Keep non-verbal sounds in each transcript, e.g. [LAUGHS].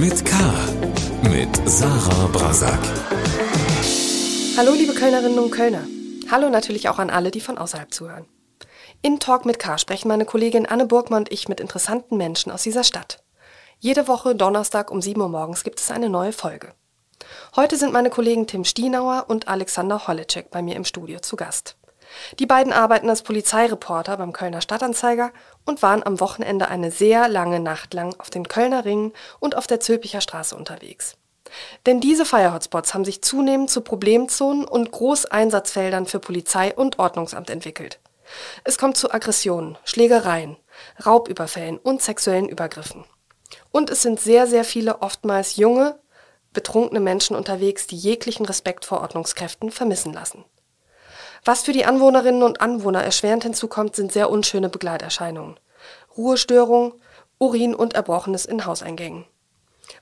mit K. Mit Sarah Brasak. Hallo, liebe Kölnerinnen und Kölner. Hallo natürlich auch an alle, die von außerhalb zuhören. In Talk mit K sprechen meine Kollegin Anne Burgmann und ich mit interessanten Menschen aus dieser Stadt. Jede Woche Donnerstag um 7 Uhr morgens gibt es eine neue Folge. Heute sind meine Kollegen Tim Stienauer und Alexander Holleczek bei mir im Studio zu Gast. Die beiden arbeiten als Polizeireporter beim Kölner Stadtanzeiger und waren am Wochenende eine sehr lange Nacht lang auf den Kölner Ringen und auf der Zülpicher Straße unterwegs. Denn diese Fire-Hotspots haben sich zunehmend zu Problemzonen und Großeinsatzfeldern für Polizei und Ordnungsamt entwickelt. Es kommt zu Aggressionen, Schlägereien, Raubüberfällen und sexuellen Übergriffen. Und es sind sehr, sehr viele oftmals junge, betrunkene Menschen unterwegs, die jeglichen Respekt vor Ordnungskräften vermissen lassen. Was für die Anwohnerinnen und Anwohner erschwerend hinzukommt, sind sehr unschöne Begleiterscheinungen. Ruhestörung, Urin und Erbrochenes in Hauseingängen.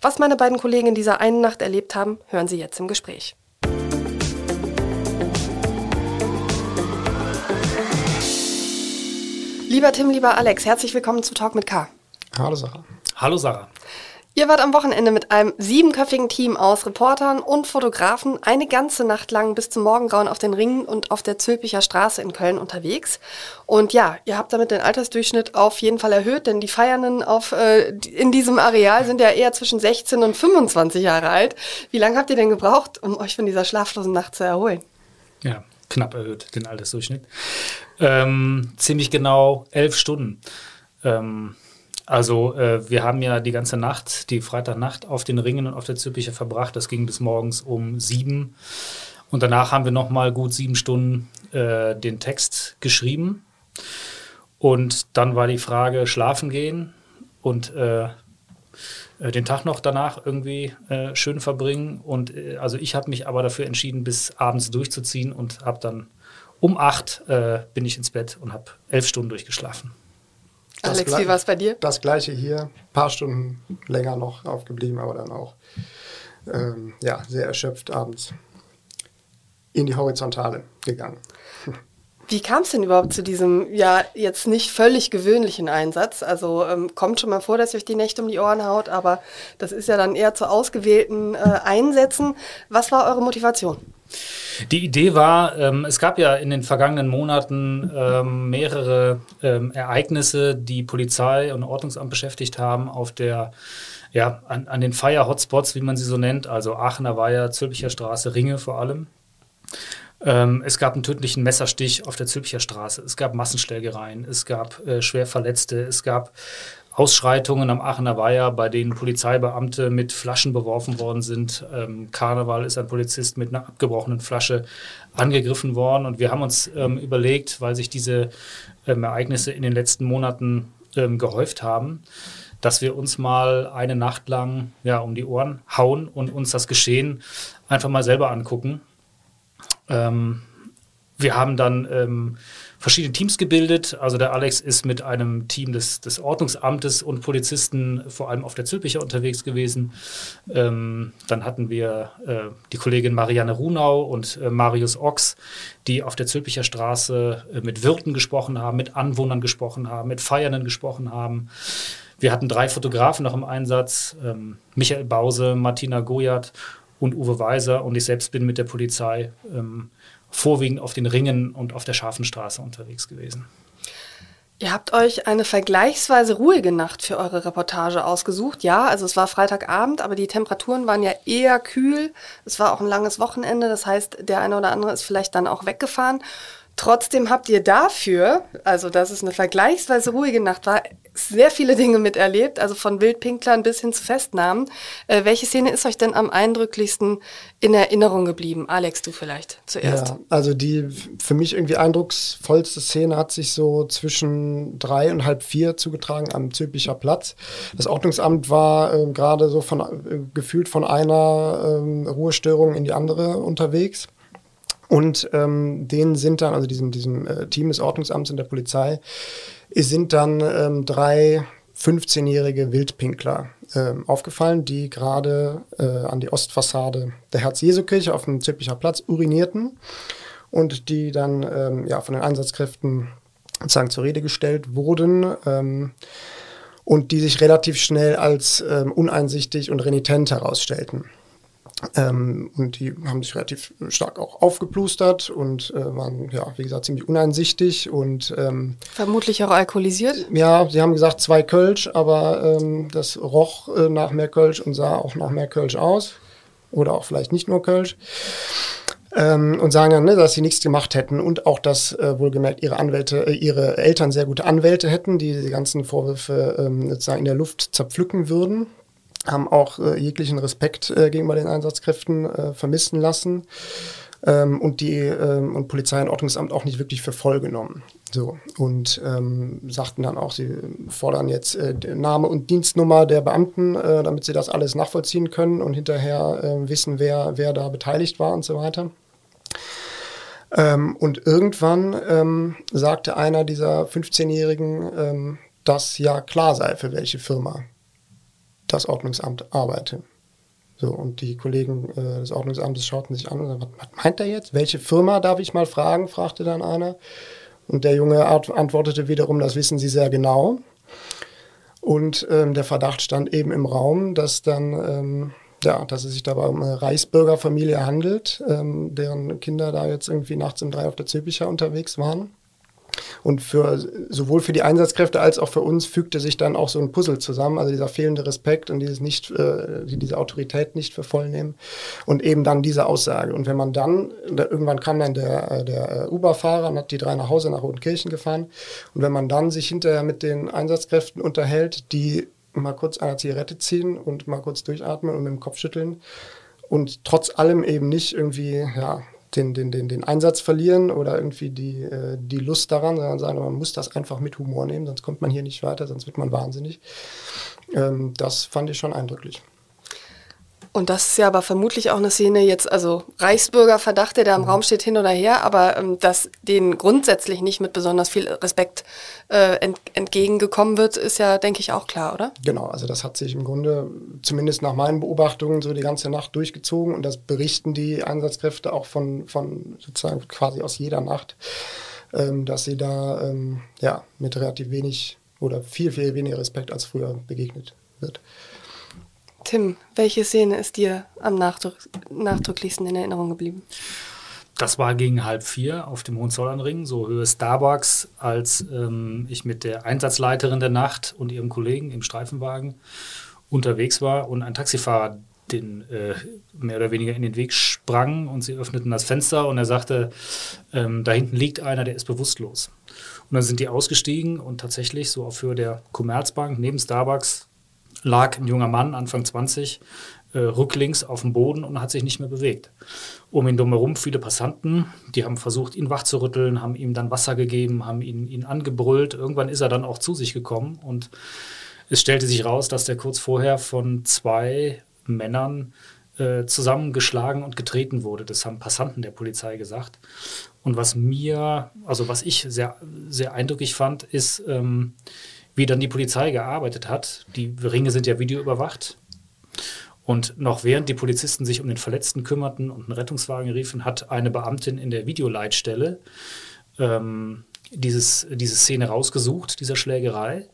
Was meine beiden Kollegen in dieser einen Nacht erlebt haben, hören Sie jetzt im Gespräch. Lieber Tim, lieber Alex, herzlich willkommen zu Talk mit K. Hallo Sarah. Hallo Sarah. Ihr wart am Wochenende mit einem siebenköpfigen Team aus Reportern und Fotografen eine ganze Nacht lang bis zum Morgengrauen auf den Ringen und auf der Zülpicher Straße in Köln unterwegs. Und ja, ihr habt damit den Altersdurchschnitt auf jeden Fall erhöht, denn die Feiernden auf, äh, in diesem Areal sind ja eher zwischen 16 und 25 Jahre alt. Wie lange habt ihr denn gebraucht, um euch von dieser schlaflosen Nacht zu erholen? Ja, knapp erhöht, den Altersdurchschnitt. Ähm, ziemlich genau elf Stunden. Ähm, also äh, wir haben ja die ganze Nacht, die Freitagnacht auf den Ringen und auf der Züppiche verbracht. Das ging bis morgens um sieben. Und danach haben wir nochmal gut sieben Stunden äh, den Text geschrieben. Und dann war die Frage, schlafen gehen und äh, äh den Tag noch danach irgendwie äh, schön verbringen. Und äh, also ich habe mich aber dafür entschieden, bis abends durchzuziehen und habe dann um acht bin ich ins Bett und habe elf Stunden durchgeschlafen. Alex, wie war es bei dir? Das gleiche hier. Ein paar Stunden länger noch aufgeblieben, aber dann auch ähm, ja, sehr erschöpft abends in die Horizontale gegangen. Wie kam es denn überhaupt zu diesem, ja, jetzt nicht völlig gewöhnlichen Einsatz? Also ähm, kommt schon mal vor, dass ihr euch die Nächte um die Ohren haut, aber das ist ja dann eher zu ausgewählten äh, Einsätzen. Was war eure Motivation? Die Idee war, ähm, es gab ja in den vergangenen Monaten ähm, mehrere ähm, Ereignisse, die Polizei und Ordnungsamt beschäftigt haben auf der ja, an, an den Fire-Hotspots, wie man sie so nennt, also Aachener Weiher, Zülpicher Straße, Ringe vor allem. Ähm, es gab einen tödlichen Messerstich auf der Zülpicher Straße. Es gab Massenschlägereien. Es gab äh, schwer. Es gab Ausschreitungen am Aachener Weiher, bei denen Polizeibeamte mit Flaschen beworfen worden sind. Ähm, Karneval ist ein Polizist mit einer abgebrochenen Flasche angegriffen worden. Und wir haben uns ähm, überlegt, weil sich diese ähm, Ereignisse in den letzten Monaten ähm, gehäuft haben, dass wir uns mal eine Nacht lang ja, um die Ohren hauen und uns das Geschehen einfach mal selber angucken. Ähm, wir haben dann ähm, verschiedene Teams gebildet. Also der Alex ist mit einem Team des, des Ordnungsamtes und Polizisten vor allem auf der Zülpicher unterwegs gewesen. Ähm, dann hatten wir äh, die Kollegin Marianne Runau und äh, Marius Ochs, die auf der Zülpicher Straße äh, mit Wirten gesprochen haben, mit Anwohnern gesprochen haben, mit Feiernden gesprochen haben. Wir hatten drei Fotografen noch im Einsatz, ähm, Michael Bause, Martina Gojat und Uwe Weiser und ich selbst bin mit der Polizei ähm, vorwiegend auf den Ringen und auf der scharfen Straße unterwegs gewesen. Ihr habt euch eine vergleichsweise ruhige Nacht für eure Reportage ausgesucht. Ja, also es war Freitagabend, aber die Temperaturen waren ja eher kühl. Es war auch ein langes Wochenende, das heißt, der eine oder andere ist vielleicht dann auch weggefahren. Trotzdem habt ihr dafür, also dass es eine vergleichsweise ruhige Nacht war, sehr viele Dinge miterlebt, also von Wildpinklern bis hin zu Festnahmen. Äh, welche Szene ist euch denn am eindrücklichsten in Erinnerung geblieben? Alex, du vielleicht zuerst. Ja, also die für mich irgendwie eindrucksvollste Szene hat sich so zwischen drei und halb vier zugetragen am Zülpicher Platz. Das Ordnungsamt war äh, gerade so von äh, gefühlt von einer äh, Ruhestörung in die andere unterwegs. Und ähm, denen sind dann, also diesem, diesem äh, Team des Ordnungsamts und der Polizei, sind dann ähm, drei 15-jährige Wildpinkler ähm, aufgefallen, die gerade äh, an die Ostfassade der Herz-Jesu-Kirche auf dem Zippicher Platz urinierten und die dann ähm, ja, von den Einsatzkräften sozusagen zur Rede gestellt wurden. Ähm, und die sich relativ schnell als ähm, uneinsichtig und renitent herausstellten. Ähm, und die haben sich relativ stark auch aufgeplustert und äh, waren, ja, wie gesagt, ziemlich uneinsichtig und ähm, vermutlich auch alkoholisiert. Ja, sie haben gesagt zwei Kölsch, aber ähm, das roch äh, nach mehr Kölsch und sah auch nach mehr Kölsch aus. Oder auch vielleicht nicht nur Kölsch. Ähm, und sagen dann, ne, dass sie nichts gemacht hätten und auch, dass äh, wohlgemerkt ihre Anwälte, äh, ihre Eltern sehr gute Anwälte hätten, die die ganzen Vorwürfe ähm, sozusagen in der Luft zerpflücken würden haben auch äh, jeglichen Respekt äh, gegenüber den Einsatzkräften äh, vermissen lassen ähm, und die ähm, und Polizei und Ordnungsamt auch nicht wirklich für voll genommen. So und ähm, sagten dann auch, sie fordern jetzt äh, Name und Dienstnummer der Beamten, äh, damit sie das alles nachvollziehen können und hinterher äh, wissen, wer wer da beteiligt war und so weiter. Ähm, und irgendwann ähm, sagte einer dieser 15-Jährigen, ähm, dass ja klar sei, für welche Firma das Ordnungsamt arbeite. So, und die Kollegen äh, des Ordnungsamtes schauten sich an und sagten, was, meint er jetzt? Welche Firma darf ich mal fragen? fragte dann einer. Und der Junge antwortete wiederum, das wissen Sie sehr genau. Und ähm, der Verdacht stand eben im Raum, dass dann, ähm, ja, dass es sich dabei um eine Reichsbürgerfamilie handelt, ähm, deren Kinder da jetzt irgendwie nachts um drei auf der Zülpicher unterwegs waren. Und für, sowohl für die Einsatzkräfte als auch für uns fügte sich dann auch so ein Puzzle zusammen, also dieser fehlende Respekt und dieses nicht, äh, diese Autorität nicht für voll nehmen und eben dann diese Aussage. Und wenn man dann, da, irgendwann kam dann der, äh, der äh, Uber-Fahrer und hat die drei nach Hause nach Rotenkirchen gefahren. Und wenn man dann sich hinterher mit den Einsatzkräften unterhält, die mal kurz eine Zigarette ziehen und mal kurz durchatmen und mit dem Kopf schütteln und trotz allem eben nicht irgendwie, ja, den, den, den, den Einsatz verlieren oder irgendwie die, äh, die Lust daran, sondern sagen, man muss das einfach mit Humor nehmen, sonst kommt man hier nicht weiter, sonst wird man wahnsinnig. Ähm, das fand ich schon eindrücklich. Und das ist ja aber vermutlich auch eine Szene jetzt, also Reichsbürgerverdacht, der da im mhm. Raum steht, hin oder her, aber ähm, dass denen grundsätzlich nicht mit besonders viel Respekt äh, ent entgegengekommen wird, ist ja, denke ich, auch klar, oder? Genau, also das hat sich im Grunde zumindest nach meinen Beobachtungen so die ganze Nacht durchgezogen und das berichten die Einsatzkräfte auch von, von sozusagen quasi aus jeder Nacht, ähm, dass sie da ähm, ja, mit relativ wenig oder viel, viel weniger Respekt als früher begegnet wird. Tim, welche Szene ist dir am nachdrück nachdrücklichsten in Erinnerung geblieben? Das war gegen halb vier auf dem Hohenzollernring, so Höhe Starbucks, als ähm, ich mit der Einsatzleiterin der Nacht und ihrem Kollegen im Streifenwagen unterwegs war und ein Taxifahrer den äh, mehr oder weniger in den Weg sprang und sie öffneten das Fenster und er sagte, ähm, da hinten liegt einer, der ist bewusstlos. Und dann sind die ausgestiegen und tatsächlich so auf Höhe der Commerzbank neben Starbucks lag ein junger Mann, Anfang 20, äh, rücklings auf dem Boden und hat sich nicht mehr bewegt. Um ihn drumherum viele Passanten, die haben versucht, ihn wachzurütteln, haben ihm dann Wasser gegeben, haben ihn, ihn angebrüllt. Irgendwann ist er dann auch zu sich gekommen und es stellte sich raus, dass der kurz vorher von zwei Männern äh, zusammengeschlagen und getreten wurde. Das haben Passanten der Polizei gesagt. Und was mir, also was ich sehr, sehr eindrücklich fand, ist, ähm, wie dann die Polizei gearbeitet hat. Die Ringe sind ja videoüberwacht. Und noch während die Polizisten sich um den Verletzten kümmerten und einen Rettungswagen riefen, hat eine Beamtin in der Videoleitstelle ähm, dieses, diese Szene rausgesucht, dieser Schlägerei,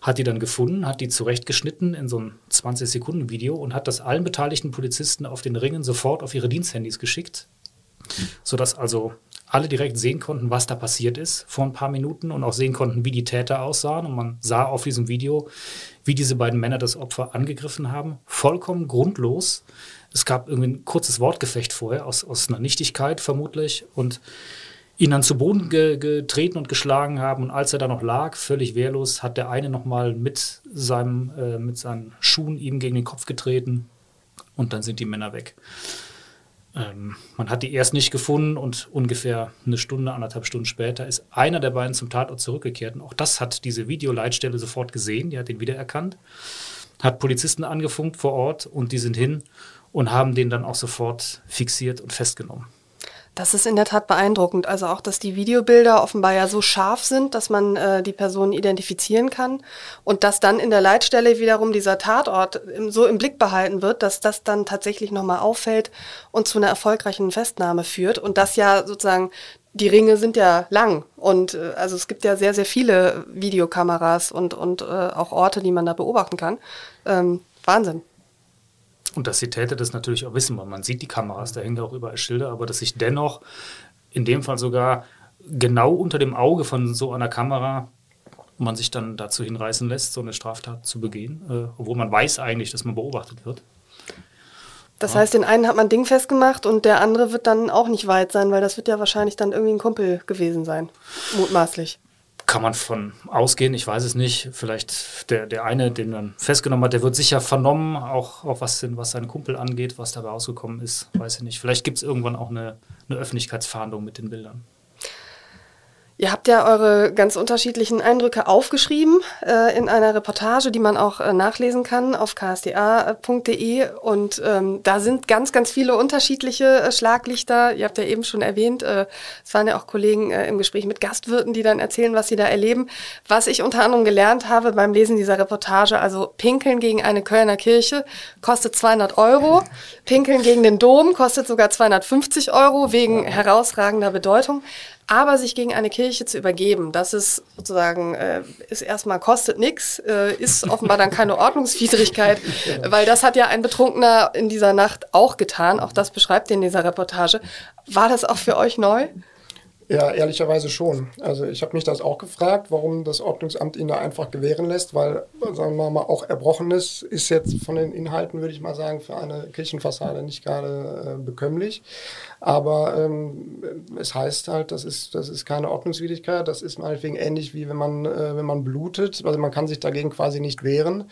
hat die dann gefunden, hat die zurechtgeschnitten in so ein 20-Sekunden-Video und hat das allen beteiligten Polizisten auf den Ringen sofort auf ihre Diensthandys geschickt, sodass also alle direkt sehen konnten, was da passiert ist vor ein paar Minuten und auch sehen konnten, wie die Täter aussahen. Und man sah auf diesem Video, wie diese beiden Männer das Opfer angegriffen haben. Vollkommen grundlos. Es gab irgendwie ein kurzes Wortgefecht vorher, aus, aus einer Nichtigkeit vermutlich. Und ihn dann zu Boden ge getreten und geschlagen haben. Und als er da noch lag, völlig wehrlos, hat der eine nochmal mit, äh, mit seinen Schuhen ihm gegen den Kopf getreten. Und dann sind die Männer weg. Ähm, man hat die erst nicht gefunden und ungefähr eine Stunde, anderthalb Stunden später ist einer der beiden zum Tatort zurückgekehrt. Und auch das hat diese Videoleitstelle sofort gesehen, die hat ihn wiedererkannt, hat Polizisten angefunkt vor Ort und die sind hin und haben den dann auch sofort fixiert und festgenommen. Das ist in der Tat beeindruckend. Also auch, dass die Videobilder offenbar ja so scharf sind, dass man äh, die Person identifizieren kann und dass dann in der Leitstelle wiederum dieser Tatort im, so im Blick behalten wird, dass das dann tatsächlich nochmal auffällt und zu einer erfolgreichen Festnahme führt und das ja sozusagen die Ringe sind ja lang und äh, also es gibt ja sehr, sehr viele Videokameras und, und äh, auch Orte, die man da beobachten kann. Ähm, Wahnsinn. Und dass die Täter das natürlich auch wissen, weil man sieht die Kameras, da hängen ja auch überall Schilder, aber dass sich dennoch in dem Fall sogar genau unter dem Auge von so einer Kamera man sich dann dazu hinreißen lässt, so eine Straftat zu begehen, äh, obwohl man weiß eigentlich, dass man beobachtet wird. Das heißt, den einen hat man Ding festgemacht und der andere wird dann auch nicht weit sein, weil das wird ja wahrscheinlich dann irgendwie ein Kumpel gewesen sein, mutmaßlich. Kann man von ausgehen, ich weiß es nicht. Vielleicht der, der eine, den man festgenommen hat, der wird sicher vernommen, auch, auch was, was seinen Kumpel angeht, was dabei rausgekommen ist, weiß ich nicht. Vielleicht gibt es irgendwann auch eine, eine Öffentlichkeitsfahndung mit den Bildern. Ihr habt ja eure ganz unterschiedlichen Eindrücke aufgeschrieben äh, in einer Reportage, die man auch äh, nachlesen kann auf ksda.de. Und ähm, da sind ganz, ganz viele unterschiedliche äh, Schlaglichter. Ihr habt ja eben schon erwähnt, äh, es waren ja auch Kollegen äh, im Gespräch mit Gastwirten, die dann erzählen, was sie da erleben. Was ich unter anderem gelernt habe beim Lesen dieser Reportage, also Pinkeln gegen eine Kölner Kirche kostet 200 Euro. Pinkeln gegen den Dom kostet sogar 250 Euro wegen herausragender Bedeutung. Aber sich gegen eine Kirche zu übergeben, das ist sozusagen, äh, ist erstmal kostet nichts, äh, ist offenbar dann keine Ordnungswidrigkeit, [LAUGHS] weil das hat ja ein Betrunkener in dieser Nacht auch getan. Auch das beschreibt ihr in dieser Reportage. War das auch für euch neu? Ja, ehrlicherweise schon. Also ich habe mich das auch gefragt, warum das Ordnungsamt ihn da einfach gewähren lässt, weil, sagen wir mal, auch Erbrochenes ist jetzt von den Inhalten, würde ich mal sagen, für eine Kirchenfassade nicht gerade äh, bekömmlich. Aber ähm, es heißt halt, das ist, das ist keine Ordnungswidrigkeit, das ist meinetwegen ähnlich wie wenn man, äh, wenn man blutet. Also man kann sich dagegen quasi nicht wehren.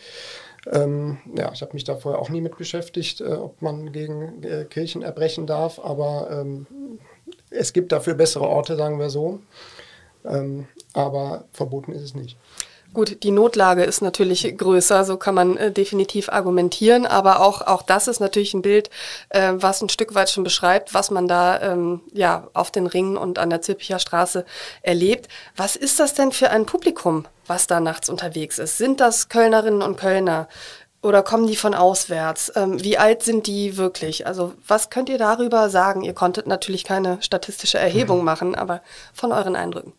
Ähm, ja, ich habe mich da vorher auch nie mit beschäftigt, äh, ob man gegen äh, Kirchen erbrechen darf, aber ähm, es gibt dafür bessere Orte, sagen wir so. Ähm, aber verboten ist es nicht. Gut, die Notlage ist natürlich größer, so kann man äh, definitiv argumentieren, aber auch, auch das ist natürlich ein Bild, äh, was ein Stück weit schon beschreibt, was man da ähm, ja, auf den Ringen und an der Zülpicher Straße erlebt. Was ist das denn für ein Publikum, was da nachts unterwegs ist? Sind das Kölnerinnen und Kölner? Oder kommen die von auswärts? Ähm, wie alt sind die wirklich? Also was könnt ihr darüber sagen? Ihr konntet natürlich keine statistische Erhebung mhm. machen, aber von euren Eindrücken.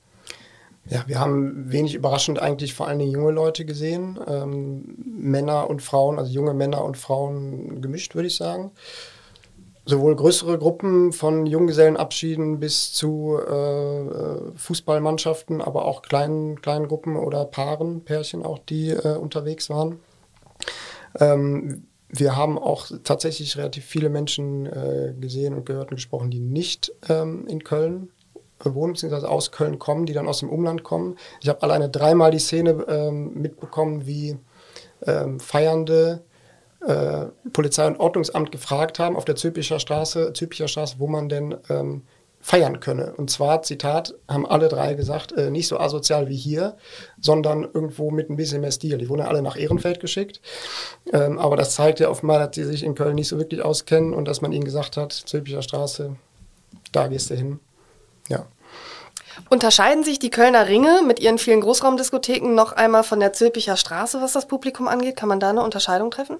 Ja, wir haben wenig überraschend eigentlich vor allem junge Leute gesehen. Ähm, Männer und Frauen, also junge Männer und Frauen gemischt, würde ich sagen. Sowohl größere Gruppen von Junggesellenabschieden bis zu äh, Fußballmannschaften, aber auch kleinen, kleinen Gruppen oder Paaren, Pärchen auch, die äh, unterwegs waren. Ähm, wir haben auch tatsächlich relativ viele Menschen äh, gesehen und gehört und gesprochen, die nicht ähm, in Köln wohnen, beziehungsweise aus Köln kommen, die dann aus dem Umland kommen. Ich habe alleine dreimal die Szene ähm, mitbekommen, wie ähm, Feiernde äh, Polizei und Ordnungsamt gefragt haben auf der Zülpicher Straße, Zülpicher Straße, wo man denn ähm, feiern könne. Und zwar, Zitat, haben alle drei gesagt, äh, nicht so asozial wie hier, sondern irgendwo mit ein bisschen mehr Stil. Die wurden ja alle nach Ehrenfeld geschickt. Ähm, aber das zeigt ja offenbar, dass sie sich in Köln nicht so wirklich auskennen und dass man ihnen gesagt hat, Zülpicher Straße, da gehst du hin. Ja. Unterscheiden sich die Kölner Ringe mit ihren vielen Großraumdiskotheken noch einmal von der Zülpicher Straße, was das Publikum angeht? Kann man da eine Unterscheidung treffen?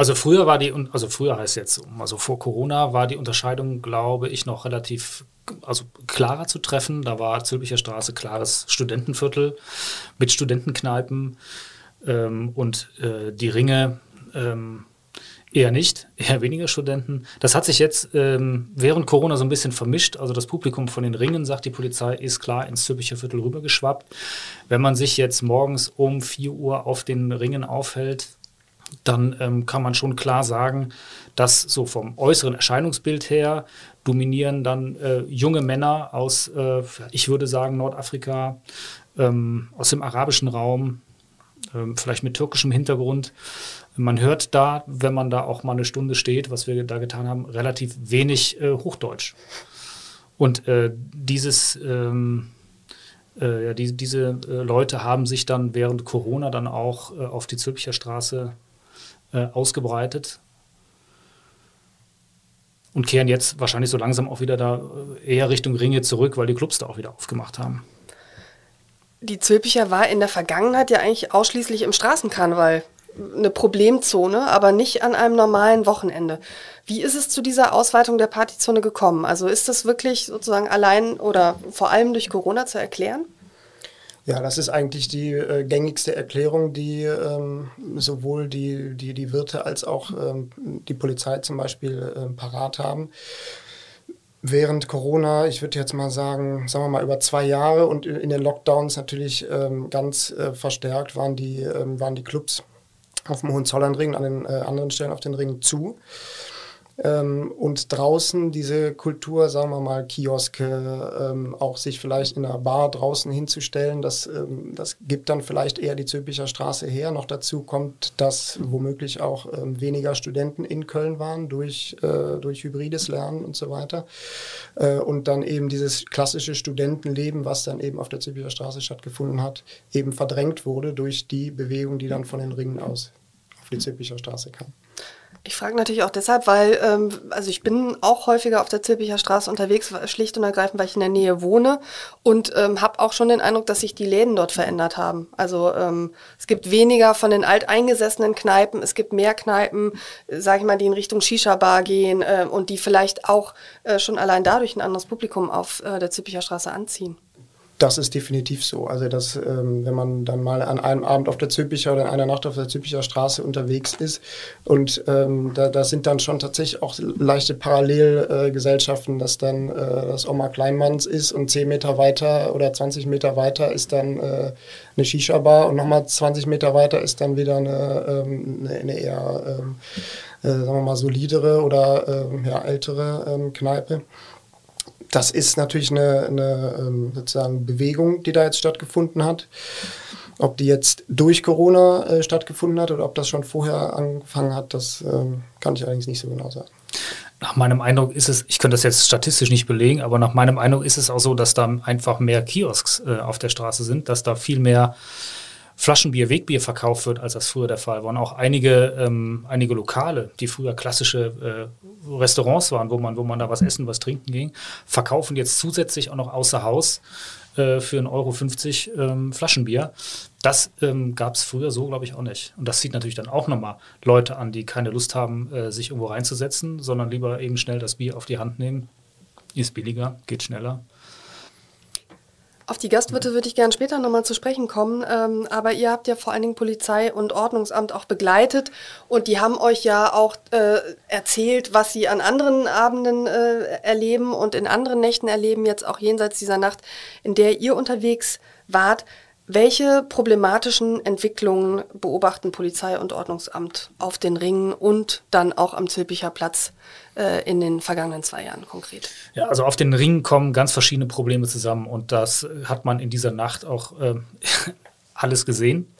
Also früher war die, also früher heißt jetzt, also vor Corona war die Unterscheidung, glaube ich, noch relativ also klarer zu treffen. Da war Zülpicher Straße klares Studentenviertel mit Studentenkneipen ähm, und äh, die Ringe ähm, Eher nicht, [LAUGHS] eher weniger Studenten. Das hat sich jetzt ähm, während Corona so ein bisschen vermischt. Also das Publikum von den Ringen, sagt die Polizei, ist klar ins Zülpicher Viertel rübergeschwappt. Wenn man sich jetzt morgens um 4 Uhr auf den Ringen aufhält, dann ähm, kann man schon klar sagen, dass so vom äußeren Erscheinungsbild her dominieren dann äh, junge Männer aus, äh, ich würde sagen, Nordafrika, ähm, aus dem arabischen Raum, ähm, vielleicht mit türkischem Hintergrund. Man hört da, wenn man da auch mal eine Stunde steht, was wir da getan haben, relativ wenig äh, Hochdeutsch. Und äh, dieses, ähm, äh, ja, die, diese äh, Leute haben sich dann während Corona dann auch auf die Zülpicher Straße äh, ausgebreitet und kehren jetzt wahrscheinlich so langsam auch wieder da eher Richtung Ringe zurück, weil die Clubs da auch wieder aufgemacht haben. Die Zülpicher war in der Vergangenheit ja eigentlich ausschließlich im Straßenkarneval eine Problemzone, aber nicht an einem normalen Wochenende. Wie ist es zu dieser Ausweitung der Partyzone gekommen? Also ist das wirklich sozusagen allein oder vor allem durch Corona zu erklären? Ja, das ist eigentlich die äh, gängigste Erklärung, die ähm, sowohl die, die, die Wirte als auch ähm, die Polizei zum Beispiel äh, parat haben. Während Corona, ich würde jetzt mal sagen, sagen wir mal über zwei Jahre und in den Lockdowns natürlich ähm, ganz äh, verstärkt waren die, ähm, waren die Clubs auf dem Hohenzollernring, an den äh, anderen Stellen auf den Ringen zu. Ähm, und draußen diese Kultur, sagen wir mal, Kioske, ähm, auch sich vielleicht in einer Bar draußen hinzustellen, das, ähm, das gibt dann vielleicht eher die Zülpicher Straße her. Noch dazu kommt, dass womöglich auch ähm, weniger Studenten in Köln waren durch, äh, durch hybrides Lernen und so weiter. Äh, und dann eben dieses klassische Studentenleben, was dann eben auf der Zülpicher Straße stattgefunden hat, eben verdrängt wurde durch die Bewegung, die dann von den Ringen aus auf die Zülpicher Straße kam. Ich frage natürlich auch deshalb, weil, ähm, also ich bin auch häufiger auf der Zilpicher Straße unterwegs, schlicht und ergreifend, weil ich in der Nähe wohne und ähm, habe auch schon den Eindruck, dass sich die Läden dort verändert haben. Also ähm, es gibt weniger von den alteingesessenen Kneipen, es gibt mehr Kneipen, sage ich mal, die in Richtung Shisha-Bar gehen äh, und die vielleicht auch äh, schon allein dadurch ein anderes Publikum auf äh, der Zilpicher Straße anziehen. Das ist definitiv so. Also, dass, ähm, wenn man dann mal an einem Abend auf der Zülpicher oder in einer Nacht auf der Zülpicher Straße unterwegs ist und ähm, da, da sind dann schon tatsächlich auch leichte Parallelgesellschaften, äh, dass dann äh, das Oma Kleinmanns ist und 10 Meter weiter oder 20 Meter weiter ist dann äh, eine Shisha-Bar und nochmal 20 Meter weiter ist dann wieder eine, ähm, eine, eher, ähm, äh, sagen wir mal, solidere oder ähm, ja, ältere ähm, Kneipe das ist natürlich eine, eine ähm, sozusagen Bewegung, die da jetzt stattgefunden hat. Ob die jetzt durch Corona äh, stattgefunden hat oder ob das schon vorher angefangen hat, das ähm, kann ich allerdings nicht so genau sagen. Nach meinem Eindruck ist es, ich könnte das jetzt statistisch nicht belegen, aber nach meinem Eindruck ist es auch so, dass da einfach mehr Kiosks äh, auf der Straße sind, dass da viel mehr Flaschenbier, Wegbier verkauft wird, als das früher der Fall war. Und auch einige, ähm, einige Lokale, die früher klassische äh, Restaurants waren, wo man, wo man da was essen, was trinken ging, verkaufen jetzt zusätzlich auch noch außer Haus äh, für 1,50 Euro ähm, Flaschenbier. Das ähm, gab es früher so, glaube ich, auch nicht. Und das zieht natürlich dann auch nochmal Leute an, die keine Lust haben, äh, sich irgendwo reinzusetzen, sondern lieber eben schnell das Bier auf die Hand nehmen. Ist billiger, geht schneller. Auf die Gastwirte würde ich gerne später nochmal zu sprechen kommen, ähm, aber ihr habt ja vor allen Dingen Polizei und Ordnungsamt auch begleitet und die haben euch ja auch äh, erzählt, was sie an anderen Abenden äh, erleben und in anderen Nächten erleben, jetzt auch jenseits dieser Nacht, in der ihr unterwegs wart. Welche problematischen Entwicklungen beobachten Polizei und Ordnungsamt auf den Ringen und dann auch am Zülpicher Platz äh, in den vergangenen zwei Jahren konkret? Ja, also auf den Ringen kommen ganz verschiedene Probleme zusammen und das hat man in dieser Nacht auch äh, [LAUGHS] alles gesehen.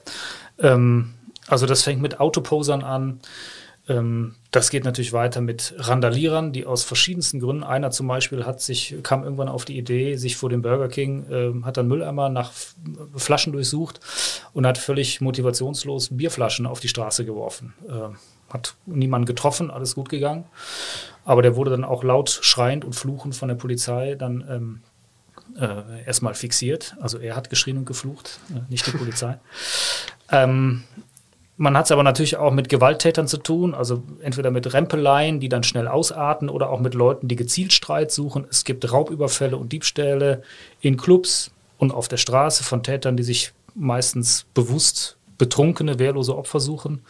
Ähm, also das fängt mit Autoposern an. Ähm, das geht natürlich weiter mit Randalierern, die aus verschiedensten Gründen, einer zum Beispiel hat sich, kam irgendwann auf die Idee, sich vor dem Burger King, äh, hat dann Mülleimer nach Flaschen durchsucht und hat völlig motivationslos Bierflaschen auf die Straße geworfen. Äh, hat niemanden getroffen, alles gut gegangen. Aber der wurde dann auch laut schreiend und fluchend von der Polizei dann ähm, äh, erstmal fixiert. Also er hat geschrien und geflucht, äh, nicht die Polizei. [LAUGHS] Ähm, man hat es aber natürlich auch mit Gewalttätern zu tun, also entweder mit Rempeleien, die dann schnell ausarten, oder auch mit Leuten, die gezielt Streit suchen. Es gibt Raubüberfälle und Diebstähle in Clubs und auf der Straße von Tätern, die sich meistens bewusst betrunkene, wehrlose Opfer suchen.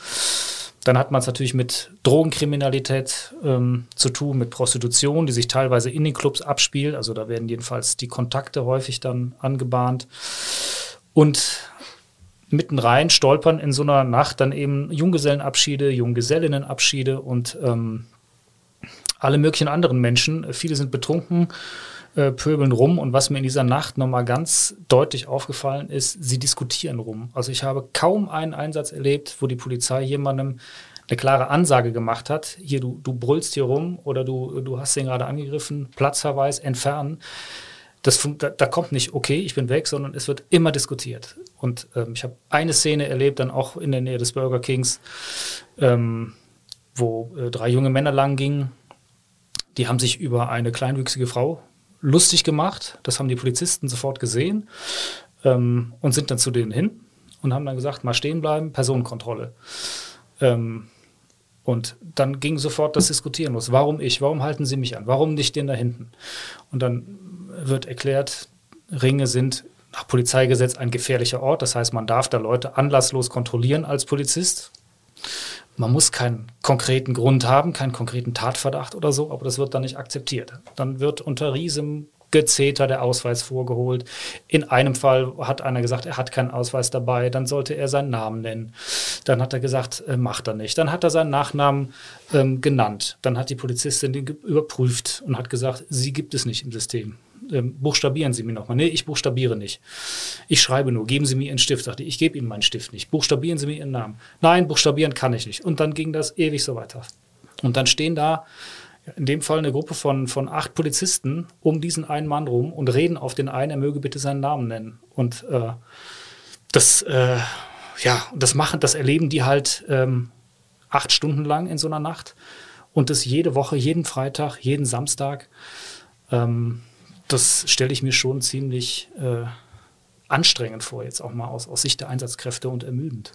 Dann hat man es natürlich mit Drogenkriminalität ähm, zu tun, mit Prostitution, die sich teilweise in den Clubs abspielt. Also da werden jedenfalls die Kontakte häufig dann angebahnt. Und mitten rein stolpern in so einer Nacht dann eben Junggesellenabschiede, Junggesellinnenabschiede und ähm, alle möglichen anderen Menschen. Viele sind betrunken, äh, pöbeln rum und was mir in dieser Nacht nochmal ganz deutlich aufgefallen ist, sie diskutieren rum. Also ich habe kaum einen Einsatz erlebt, wo die Polizei jemandem eine klare Ansage gemacht hat, hier du, du brüllst hier rum oder du, du hast den gerade angegriffen, Platzverweis, entfernen das, da, da, kommt nicht, okay, ich bin weg, sondern es wird immer diskutiert. Und ähm, ich habe eine Szene erlebt, dann auch in der Nähe des Burger Kings, ähm, wo äh, drei junge Männer lang gingen. Die haben sich über eine kleinwüchsige Frau lustig gemacht. Das haben die Polizisten sofort gesehen ähm, und sind dann zu denen hin und haben dann gesagt, mal stehen bleiben, Personenkontrolle. Ähm, und dann ging sofort das Diskutieren los. Warum ich? Warum halten Sie mich an? Warum nicht den da hinten? Und dann wird erklärt, Ringe sind nach Polizeigesetz ein gefährlicher Ort. Das heißt, man darf da Leute anlasslos kontrollieren als Polizist. Man muss keinen konkreten Grund haben, keinen konkreten Tatverdacht oder so, aber das wird dann nicht akzeptiert. Dann wird unter riesem Gezeter der Ausweis vorgeholt. In einem Fall hat einer gesagt, er hat keinen Ausweis dabei, dann sollte er seinen Namen nennen. Dann hat er gesagt, äh, macht er nicht. Dann hat er seinen Nachnamen ähm, genannt. Dann hat die Polizistin den überprüft und hat gesagt, sie gibt es nicht im System. Ähm, buchstabieren Sie mir nochmal. Nee, ich buchstabiere nicht. Ich schreibe nur, geben Sie mir Ihren Stift. Sagte ich, gebe Ihnen meinen Stift nicht. Buchstabieren Sie mir Ihren Namen. Nein, buchstabieren kann ich nicht. Und dann ging das ewig so weiter. Und dann stehen da in dem Fall eine Gruppe von, von acht Polizisten um diesen einen Mann rum und reden auf den einen, er möge bitte seinen Namen nennen. Und äh, das, äh, ja, das machen, das erleben die halt ähm, acht Stunden lang in so einer Nacht und das jede Woche, jeden Freitag, jeden Samstag. Ähm, das stelle ich mir schon ziemlich äh, anstrengend vor, jetzt auch mal aus, aus Sicht der Einsatzkräfte und ermüdend.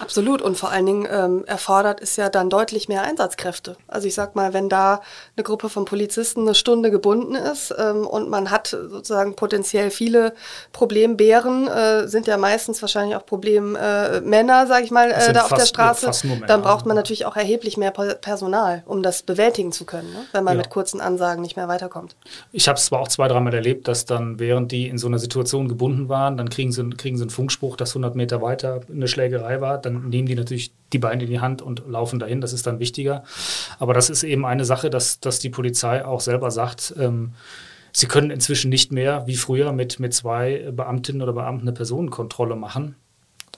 Absolut und vor allen Dingen ähm, erfordert es ja dann deutlich mehr Einsatzkräfte. Also ich sag mal, wenn da eine Gruppe von Polizisten eine Stunde gebunden ist ähm, und man hat sozusagen potenziell viele Problembären, äh, sind ja meistens wahrscheinlich auch Problemmänner, äh, sag ich mal, äh, da auf der Straße, dann braucht man natürlich auch erheblich mehr Personal, um das bewältigen zu können, ne? wenn man ja. mit kurzen Ansagen nicht mehr weiterkommt. Ich habe es zwar auch zwei, dreimal erlebt, dass dann, während die in so einer Situation gebunden waren, dann kriegen sie, kriegen sie einen Funkspruch, dass 100 Meter weiter eine Schlägerei war dann nehmen die natürlich die Beine in die Hand und laufen dahin. Das ist dann wichtiger. Aber das ist eben eine Sache, dass, dass die Polizei auch selber sagt, ähm, sie können inzwischen nicht mehr wie früher mit, mit zwei Beamtinnen oder Beamten eine Personenkontrolle machen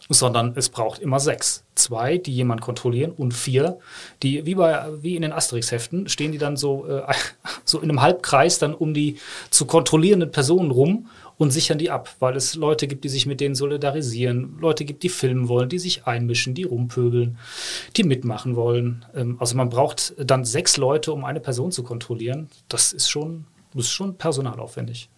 sondern es braucht immer sechs. Zwei, die jemand kontrollieren und vier, die wie, bei, wie in den Asterix-Heften stehen die dann so, äh, [LAUGHS] so in einem Halbkreis dann um die zu kontrollierenden Personen rum und sichern die ab, weil es Leute gibt, die sich mit denen solidarisieren, Leute gibt, die filmen wollen, die sich einmischen, die rumpöbeln, die mitmachen wollen. Ähm, also man braucht dann sechs Leute, um eine Person zu kontrollieren. Das ist schon, das ist schon personalaufwendig.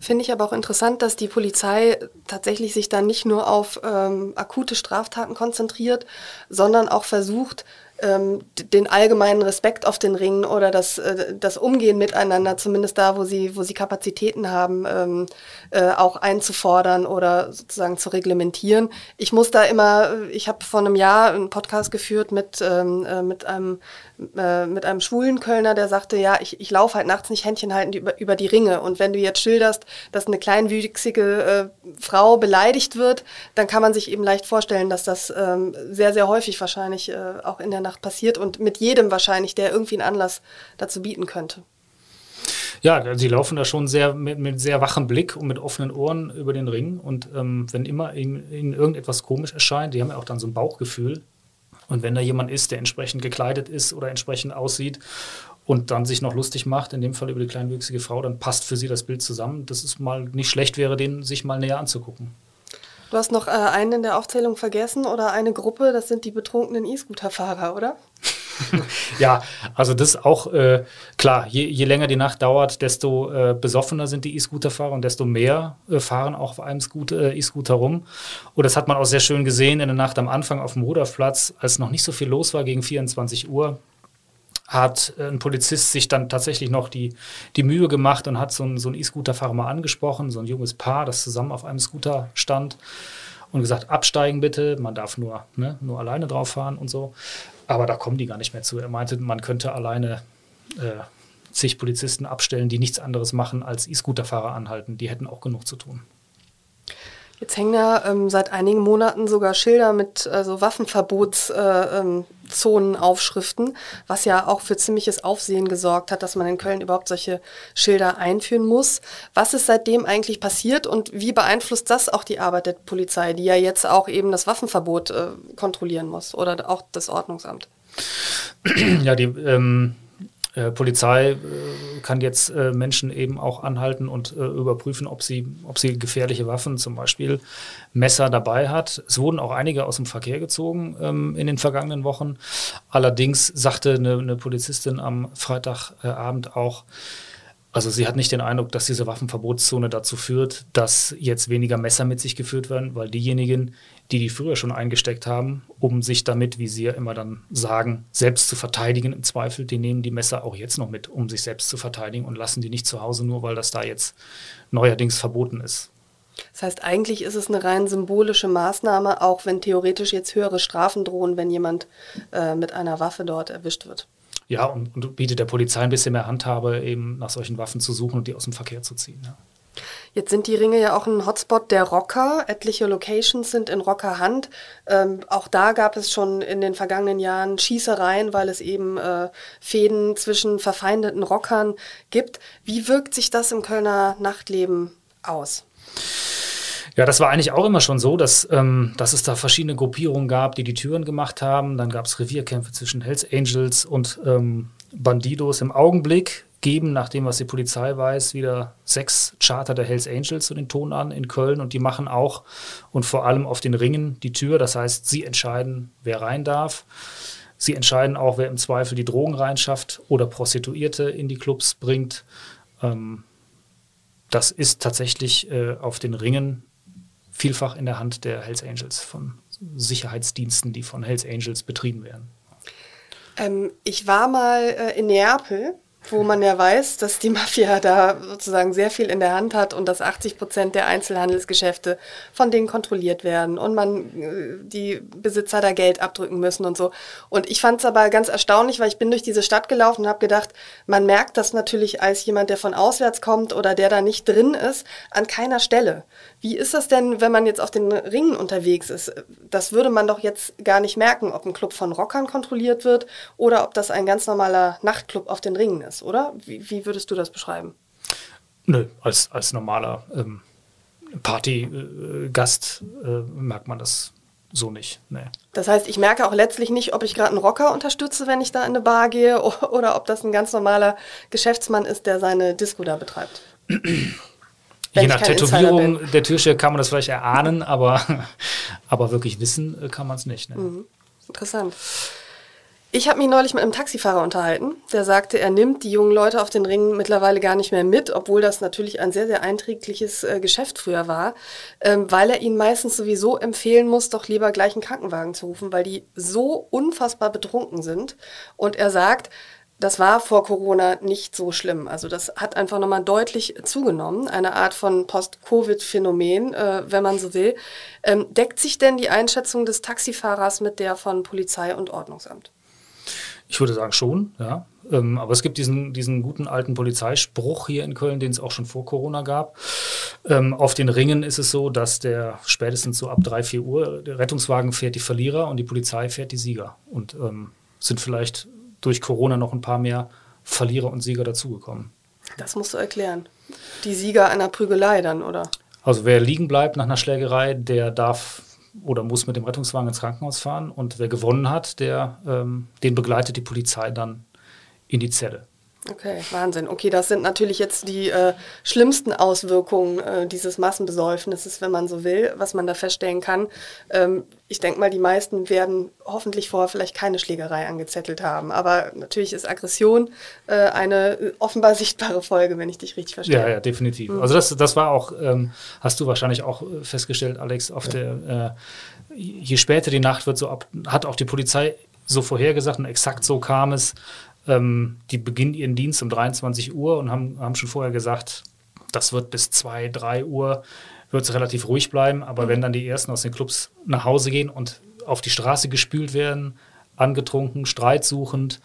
Finde ich aber auch interessant, dass die Polizei tatsächlich sich dann nicht nur auf ähm, akute Straftaten konzentriert, sondern auch versucht, ähm, den allgemeinen Respekt auf den Ringen oder das, äh, das Umgehen miteinander, zumindest da, wo sie, wo sie Kapazitäten haben, ähm, äh, auch einzufordern oder sozusagen zu reglementieren. Ich muss da immer, ich habe vor einem Jahr einen Podcast geführt mit, ähm, äh, mit einem äh, mit einem schwulen Kölner, der sagte, ja, ich, ich laufe halt nachts nicht Händchen halten über, über die Ringe. Und wenn du jetzt schilderst, dass eine kleinwüchsige äh, Frau beleidigt wird, dann kann man sich eben leicht vorstellen, dass das ähm, sehr, sehr häufig wahrscheinlich äh, auch in der Nacht passiert und mit jedem wahrscheinlich, der irgendwie einen Anlass dazu bieten könnte. Ja, sie laufen da schon sehr mit, mit sehr wachem Blick und mit offenen Ohren über den Ring. Und ähm, wenn immer ihnen, ihnen irgendetwas komisch erscheint, die haben ja auch dann so ein Bauchgefühl, und wenn da jemand ist, der entsprechend gekleidet ist oder entsprechend aussieht und dann sich noch lustig macht, in dem Fall über die kleinwüchsige Frau, dann passt für sie das Bild zusammen, dass es mal nicht schlecht wäre, den sich mal näher anzugucken. Du hast noch äh, einen in der Aufzählung vergessen oder eine Gruppe, das sind die betrunkenen E-Scooter-Fahrer, oder? [LAUGHS] [LAUGHS] ja, also das ist auch äh, klar, je, je, länger die Nacht dauert, desto äh, besoffener sind die E-Scooter-Fahrer und desto mehr äh, fahren auch auf einem äh, E-Scooter rum. Und das hat man auch sehr schön gesehen in der Nacht am Anfang auf dem Rudolfplatz, als noch nicht so viel los war, gegen 24 Uhr hat ein Polizist sich dann tatsächlich noch die, die Mühe gemacht und hat so einen, so E-Scooter-Fahrer mal angesprochen, so ein junges Paar, das zusammen auf einem Scooter stand und gesagt, absteigen bitte, man darf nur, ne, nur alleine drauf fahren und so. Aber da kommen die gar nicht mehr zu. Er meinte, man könnte alleine äh, zig Polizisten abstellen, die nichts anderes machen, als E-Scooter-Fahrer anhalten. Die hätten auch genug zu tun. Jetzt hängen ja ähm, seit einigen Monaten sogar Schilder mit also Waffenverbotszonenaufschriften, äh, ähm, was ja auch für ziemliches Aufsehen gesorgt hat, dass man in Köln überhaupt solche Schilder einführen muss. Was ist seitdem eigentlich passiert und wie beeinflusst das auch die Arbeit der Polizei, die ja jetzt auch eben das Waffenverbot äh, kontrollieren muss oder auch das Ordnungsamt? Ja, die ähm äh, Polizei äh, kann jetzt äh, Menschen eben auch anhalten und äh, überprüfen, ob sie, ob sie gefährliche Waffen, zum Beispiel Messer dabei hat. Es wurden auch einige aus dem Verkehr gezogen ähm, in den vergangenen Wochen. Allerdings sagte eine, eine Polizistin am Freitagabend auch, Also sie hat nicht den Eindruck, dass diese Waffenverbotszone dazu führt, dass jetzt weniger Messer mit sich geführt werden, weil diejenigen, die die früher schon eingesteckt haben, um sich damit, wie sie ja immer dann sagen, selbst zu verteidigen im Zweifel, die nehmen die Messer auch jetzt noch mit, um sich selbst zu verteidigen und lassen die nicht zu Hause, nur weil das da jetzt neuerdings verboten ist. Das heißt, eigentlich ist es eine rein symbolische Maßnahme, auch wenn theoretisch jetzt höhere Strafen drohen, wenn jemand äh, mit einer Waffe dort erwischt wird. Ja, und, und, bietet der Polizei ein bisschen mehr Handhabe, eben nach solchen Waffen zu suchen und die aus dem Verkehr zu ziehen. Ja. Jetzt sind die Ringe ja auch ein Hotspot der Rocker. Etliche Locations sind in Rockerhand. Ähm, auch da gab es schon in den vergangenen Jahren Schießereien, weil es eben äh, Fäden zwischen verfeindeten Rockern gibt. Wie wirkt sich das im Kölner Nachtleben aus? Ja, das war eigentlich auch immer schon so, dass, ähm, dass es da verschiedene Gruppierungen gab, die die Türen gemacht haben. Dann gab es Revierkämpfe zwischen Hells Angels und ähm, Bandidos. Im Augenblick geben, nach dem, was die Polizei weiß, wieder sechs Charter der Hells Angels zu den Ton an in Köln und die machen auch und vor allem auf den Ringen die Tür. Das heißt, sie entscheiden, wer rein darf. Sie entscheiden auch, wer im Zweifel die Drogen reinschafft oder Prostituierte in die Clubs bringt. Ähm, das ist tatsächlich äh, auf den Ringen vielfach in der Hand der Hells Angels, von Sicherheitsdiensten, die von Hells Angels betrieben werden. Ähm, ich war mal äh, in Neapel wo man ja weiß, dass die Mafia da sozusagen sehr viel in der Hand hat und dass 80 Prozent der Einzelhandelsgeschäfte von denen kontrolliert werden und man äh, die Besitzer da Geld abdrücken müssen und so. Und ich fand es aber ganz erstaunlich, weil ich bin durch diese Stadt gelaufen und habe gedacht, man merkt das natürlich als jemand, der von auswärts kommt oder der da nicht drin ist, an keiner Stelle. Wie ist das denn, wenn man jetzt auf den Ringen unterwegs ist? Das würde man doch jetzt gar nicht merken, ob ein Club von Rockern kontrolliert wird oder ob das ein ganz normaler Nachtclub auf den Ringen ist, oder? Wie, wie würdest du das beschreiben? Nö, als, als normaler ähm, Partygast äh, äh, merkt man das so nicht. Nee. Das heißt, ich merke auch letztlich nicht, ob ich gerade einen Rocker unterstütze, wenn ich da in eine Bar gehe, oder ob das ein ganz normaler Geschäftsmann ist, der seine Disco da betreibt. [CLEARS THROAT] Je nach Tätowierung der Türsteher kann man das vielleicht erahnen, aber, [LAUGHS] aber wirklich wissen äh, kann man es nicht. Ne? Mhm. Interessant. Ich habe mich neulich mit einem Taxifahrer unterhalten, der sagte, er nimmt die jungen Leute auf den Ringen mittlerweile gar nicht mehr mit, obwohl das natürlich ein sehr, sehr einträgliches äh, Geschäft früher war, ähm, weil er ihnen meistens sowieso empfehlen muss, doch lieber gleich einen Krankenwagen zu rufen, weil die so unfassbar betrunken sind. Und er sagt, das war vor Corona nicht so schlimm. Also das hat einfach nochmal deutlich zugenommen, eine Art von Post-Covid-Phänomen, äh, wenn man so will. Ähm, deckt sich denn die Einschätzung des Taxifahrers mit der von Polizei und Ordnungsamt? Ich würde sagen schon, ja. Ähm, aber es gibt diesen, diesen guten alten Polizeispruch hier in Köln, den es auch schon vor Corona gab. Ähm, auf den Ringen ist es so, dass der spätestens so ab 3, 4 Uhr, der Rettungswagen fährt die Verlierer und die Polizei fährt die Sieger. Und ähm, sind vielleicht durch Corona noch ein paar mehr Verlierer und Sieger dazugekommen. Das musst du erklären. Die Sieger einer Prügelei dann, oder? Also wer liegen bleibt nach einer Schlägerei, der darf oder muss mit dem Rettungswagen ins Krankenhaus fahren. Und wer gewonnen hat, der, ähm, den begleitet die Polizei dann in die Zelle. Okay, Wahnsinn. Okay, das sind natürlich jetzt die äh, schlimmsten Auswirkungen äh, dieses Massenbesäufnisses, wenn man so will, was man da feststellen kann. Ähm, ich denke mal, die meisten werden hoffentlich vorher vielleicht keine Schlägerei angezettelt haben. Aber natürlich ist Aggression äh, eine äh, offenbar [LAUGHS] sichtbare Folge, wenn ich dich richtig verstehe. Ja, ja, definitiv. Mhm. Also das, das war auch, ähm, hast du wahrscheinlich auch äh, festgestellt, Alex, auf ja. der, äh, je später die Nacht wird, so ab, hat auch die Polizei so vorhergesagt und exakt so kam es, ähm, die beginnen ihren Dienst um 23 Uhr und haben, haben schon vorher gesagt, das wird bis 2, 3 Uhr, wird es relativ ruhig bleiben. Aber mhm. wenn dann die Ersten aus den Clubs nach Hause gehen und auf die Straße gespült werden, angetrunken, streitsuchend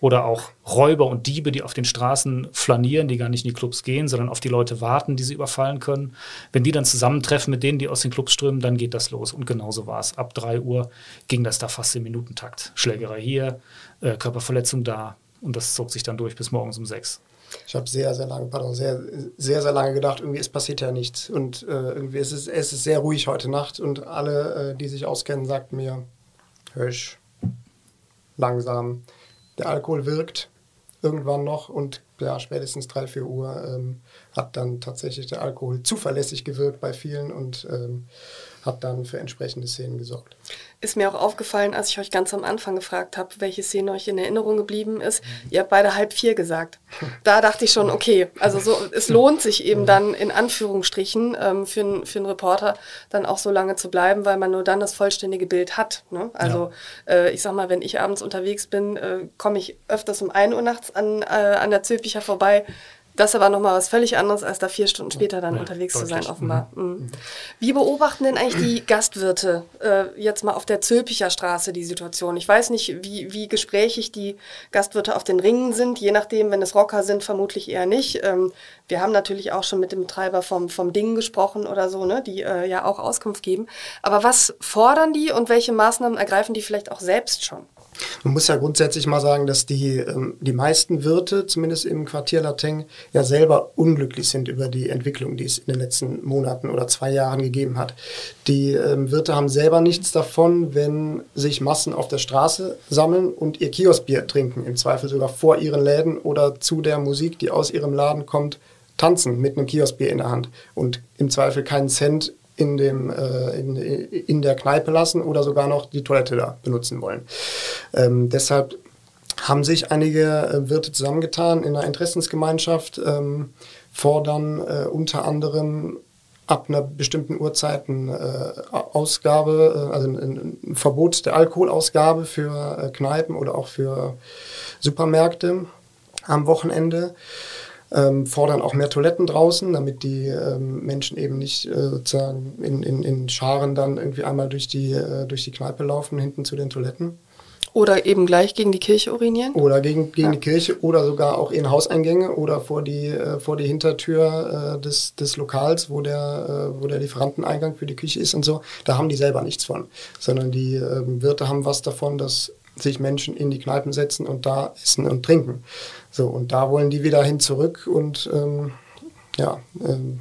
oder auch Räuber und Diebe, die auf den Straßen flanieren, die gar nicht in die Clubs gehen, sondern auf die Leute warten, die sie überfallen können. Wenn die dann zusammentreffen mit denen, die aus den Clubs strömen, dann geht das los. Und genauso war es. Ab 3 Uhr ging das da fast im Minutentakt. Schlägerei hier, äh, Körperverletzung da. Und das zog sich dann durch bis morgens um sechs. Ich habe sehr, sehr lange, pardon, sehr, sehr, sehr lange gedacht, irgendwie es passiert ja nichts. Und äh, irgendwie ist es, es ist sehr ruhig heute Nacht und alle, äh, die sich auskennen, sagten mir, Hösch, langsam. Der Alkohol wirkt irgendwann noch und ja, spätestens 3, 4 Uhr ähm, hat dann tatsächlich der Alkohol zuverlässig gewirkt bei vielen und ähm, hat dann für entsprechende Szenen gesorgt. Ist mir auch aufgefallen, als ich euch ganz am Anfang gefragt habe, welche Szene euch in Erinnerung geblieben ist. Ihr habt beide halb vier gesagt. [LAUGHS] Da dachte ich schon, okay, also so, es lohnt sich eben dann in Anführungsstrichen ähm, für, für einen Reporter dann auch so lange zu bleiben, weil man nur dann das vollständige Bild hat. Ne? Also ja. äh, ich sag mal, wenn ich abends unterwegs bin, äh, komme ich öfters um 1 Uhr nachts an, äh, an der Zülpicher vorbei das ist aber nochmal was völlig anderes, als da vier Stunden später dann ja, unterwegs deutlich. zu sein, offenbar. Mhm. Mhm. Wie beobachten denn eigentlich die [CLEARS THROAT] Gastwirte äh, jetzt mal auf der Zülpicher Straße die Situation? Ich weiß nicht, wie, wie gesprächig die Gastwirte auf den Ringen sind, je nachdem, wenn es Rocker sind, vermutlich eher nicht. Ähm, wir haben natürlich auch schon mit dem Betreiber vom, vom Ding gesprochen oder so, ne, die äh, ja auch Auskunft geben. Aber was fordern die und welche Maßnahmen ergreifen die vielleicht auch selbst schon? Man muss ja grundsätzlich mal sagen, dass die, ähm, die meisten Wirte, zumindest im Quartier Lateng, ja selber unglücklich sind über die Entwicklung, die es in den letzten Monaten oder zwei Jahren gegeben hat. Die ähm, Wirte haben selber nichts davon, wenn sich Massen auf der Straße sammeln und ihr Kioskbier trinken, im Zweifel sogar vor ihren Läden oder zu der Musik, die aus ihrem Laden kommt, tanzen mit einem Kioskbier in der Hand und im Zweifel keinen Cent in, dem, äh, in, in der Kneipe lassen oder sogar noch die Toilette da benutzen wollen. Ähm, deshalb haben sich einige äh, Wirte zusammengetan in einer Interessensgemeinschaft, ähm, fordern äh, unter anderem ab einer bestimmten Uhrzeit eine äh, Ausgabe, äh, also ein, ein, Verbot der Alkoholausgabe für äh, Kneipen oder auch für Supermärkte am Wochenende ähm, fordern auch mehr Toiletten draußen, damit die ähm, Menschen eben nicht äh, sozusagen in, in, in Scharen dann irgendwie einmal durch die, äh, durch die Kneipe laufen, hinten zu den Toiletten. Oder eben gleich gegen die Kirche urinieren? Oder gegen, gegen ja. die Kirche oder sogar auch in Hauseingänge oder vor die, äh, vor die Hintertür äh, des, des Lokals, wo der, äh, wo der Lieferanteneingang für die Küche ist und so. Da haben die selber nichts von. Sondern die ähm, Wirte haben was davon, dass sich Menschen in die Kneipen setzen und da essen und trinken. So, und da wollen die wieder hin zurück und ähm, ja, ähm,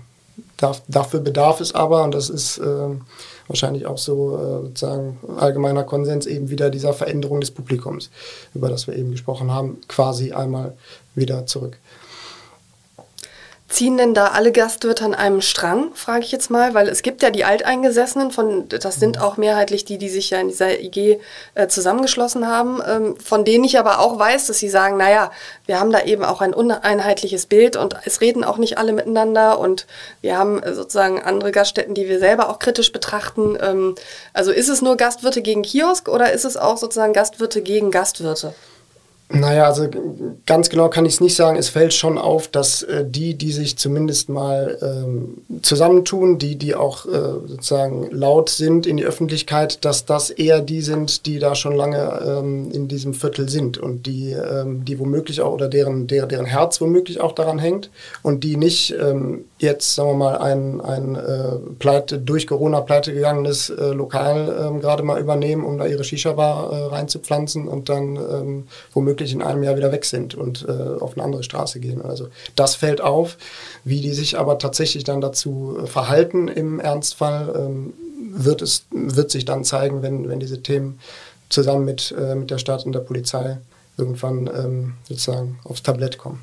darf, dafür bedarf es aber, und das ist ähm, wahrscheinlich auch so äh, sozusagen allgemeiner Konsens, eben wieder dieser Veränderung des Publikums, über das wir eben gesprochen haben, quasi einmal wieder zurück. Ziehen denn da alle Gastwirte an einem Strang, frage ich jetzt mal, weil es gibt ja die Alteingesessenen, von, das sind mhm. auch mehrheitlich die, die sich ja in dieser IG äh, zusammengeschlossen haben, ähm, von denen ich aber auch weiß, dass sie sagen, naja, wir haben da eben auch ein uneinheitliches Bild und es reden auch nicht alle miteinander und wir haben äh, sozusagen andere Gaststätten, die wir selber auch kritisch betrachten. Ähm, also ist es nur Gastwirte gegen Kiosk oder ist es auch sozusagen Gastwirte gegen Gastwirte? Naja, also ganz genau kann ich es nicht sagen. Es fällt schon auf, dass äh, die, die sich zumindest mal ähm, zusammentun, die, die auch äh, sozusagen laut sind in die Öffentlichkeit, dass das eher die sind, die da schon lange ähm, in diesem Viertel sind und die, ähm, die womöglich auch oder deren, der, deren Herz womöglich auch daran hängt und die nicht ähm, jetzt, sagen wir mal, ein, ein äh, pleite, durch Corona pleite gegangenes äh, Lokal ähm, gerade mal übernehmen, um da ihre Shisha-Bar äh, reinzupflanzen und dann ähm, womöglich in einem Jahr wieder weg sind und äh, auf eine andere Straße gehen. Also das fällt auf. Wie die sich aber tatsächlich dann dazu äh, verhalten im Ernstfall, ähm, wird, es, wird sich dann zeigen, wenn, wenn diese Themen zusammen mit, äh, mit der Stadt und der Polizei irgendwann ähm, sozusagen aufs Tablett kommen.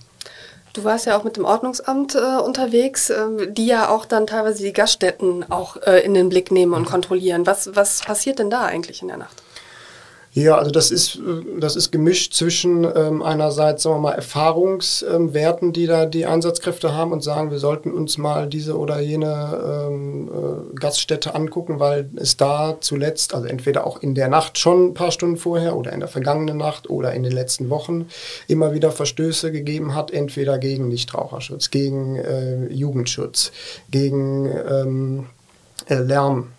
Du warst ja auch mit dem Ordnungsamt äh, unterwegs, äh, die ja auch dann teilweise die Gaststätten auch äh, in den Blick nehmen und mhm. kontrollieren. Was, was passiert denn da eigentlich in der Nacht? Ja, also das ist, das ist gemischt zwischen ähm, einerseits, sagen wir mal, Erfahrungswerten, ähm, die da die Einsatzkräfte haben und sagen, wir sollten uns mal diese oder jene ähm, äh, Gaststätte angucken, weil es da zuletzt, also entweder auch in der Nacht schon ein paar Stunden vorher oder in der vergangenen Nacht oder in den letzten Wochen immer wieder Verstöße gegeben hat, entweder gegen Nichtraucherschutz, gegen äh, Jugendschutz, gegen ähm, äh, Lärm äh, äh,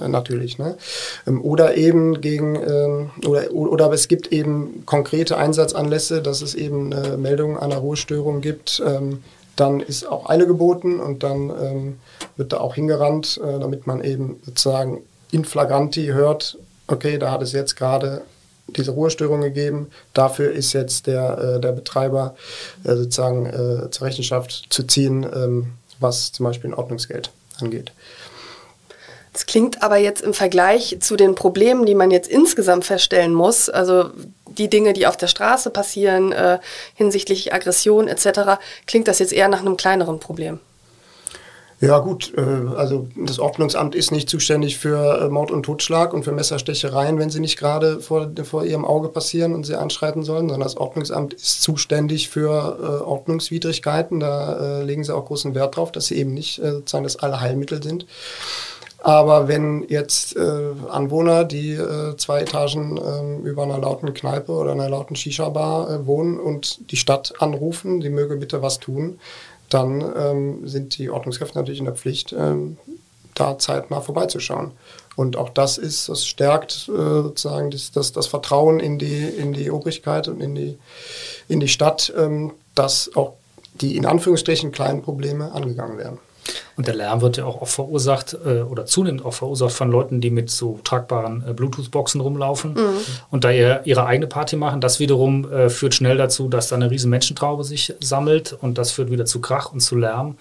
natürlich. Ne? Ähm, oder eben gegen, äh, oder, oder es gibt eben konkrete Einsatzanlässe, dass es eben eine Meldung einer Ruhestörung gibt. Ähm, dann ist auch Eile geboten und dann ähm, wird da auch hingerannt, äh, damit man eben sozusagen in flagranti hört, okay, da hat es jetzt gerade diese Ruhestörung gegeben. Dafür ist jetzt der, äh, der Betreiber äh, sozusagen äh, zur Rechenschaft zu ziehen, ähm, was zum Beispiel ein Ordnungsgeld angeht. Das klingt aber jetzt im Vergleich zu den Problemen, die man jetzt insgesamt feststellen muss, also die Dinge, die auf der Straße passieren, äh, hinsichtlich Aggression etc., klingt das jetzt eher nach einem kleineren Problem. Ja gut, äh, also das Ordnungsamt ist nicht zuständig für äh, Mord und Totschlag und für Messerstechereien, wenn sie nicht gerade vor, vor ihrem Auge passieren und sie einschreiten sollen, sondern das Ordnungsamt ist zuständig für äh, Ordnungswidrigkeiten. Da legen sie auch großen Wert drauf, dass sie eben nicht sozusagen das Allheilmittel sind. Aber wenn jetzt äh, Anwohner, die äh, zwei Etagen äh, über einer lauten Kneipe oder einer lauten Shisha-Bar wohnen und die Stadt anrufen, die möge bitte was tun, dann ähm, sind die Ordnungskräfte natürlich in der Pflicht, ähm, da zeitnah vorbeizuschauen. Und auch das ist, das stärkt äh, sozusagen das, das, das, Vertrauen in die, in die Obrigkeit und in die, in die Stadt, ähm, dass auch die in Anführungsstrichen kleinen Probleme angegangen werden. Und der Lärm wird ja auch oft verursacht äh, oder zunehmend auch verursacht von Leuten, die mit so tragbaren äh, Bluetooth-Boxen rumlaufen mhm. und da ihr, ihre eigene Party machen. Das wiederum äh, führt schnell dazu, dass da eine riesen Menschentraube sich sammelt und das führt wieder zu Krach und zu Lärm.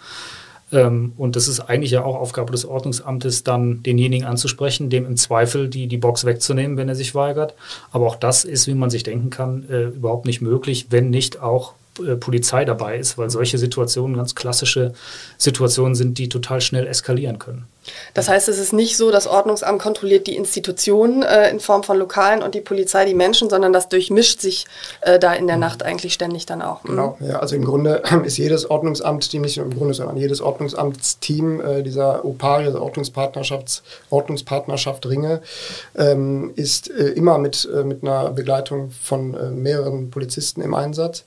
Ähm, und das ist eigentlich ja auch Aufgabe des Ordnungsamtes, dann denjenigen anzusprechen, dem im Zweifel die, die Box wegzunehmen, wenn er sich weigert. Aber auch das ist, wie man sich denken kann, äh, überhaupt nicht möglich, wenn nicht auch Polizei dabei ist, weil solche Situationen ganz klassische Situationen sind, die total schnell eskalieren können. Das heißt, es ist nicht so, das Ordnungsamt kontrolliert die Institutionen äh, in Form von Lokalen und die Polizei die Menschen, sondern das durchmischt sich äh, da in der. Nacht eigentlich ständig dann auch. Mhm. Genau, ja, also im Grunde [CLEARS THROAT] ist jedes Ordnungsamtsteam, nicht nur im Grunde, sondern jedes Ordnungsamtsteam äh, dieser OPARI, also Ordnungspartnerschafts, Ordnungspartnerschaft Ringe, ähm, ist äh, immer mit, äh, mit einer Begleitung von äh, mehreren Polizisten im Einsatz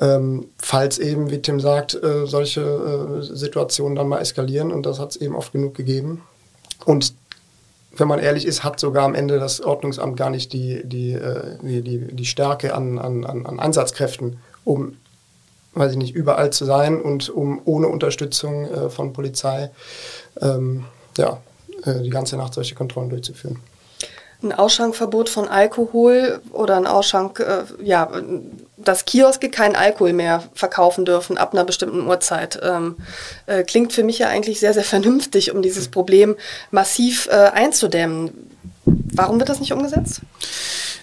ähm, falls eben, wie Tim sagt, äh, solche äh, Situationen dann mal eskalieren und das hat es eben oft genug gegeben. Und wenn man ehrlich ist, hat sogar am Ende das Ordnungsamt gar nicht die, die, äh, die, die, die Stärke an, an, an Einsatzkräften, um, weiß ich nicht, überall zu sein und um ohne Unterstützung äh, von Polizei ähm, ja, äh, die ganze Nacht solche Kontrollen durchzuführen ein Ausschankverbot von Alkohol oder ein Ausschank, äh, ja, dass Kioske keinen Alkohol mehr verkaufen dürfen ab einer bestimmten Uhrzeit. Ähm, äh, klingt für mich ja eigentlich sehr, sehr vernünftig, um dieses Problem massiv äh, einzudämmen. Warum wird das nicht umgesetzt?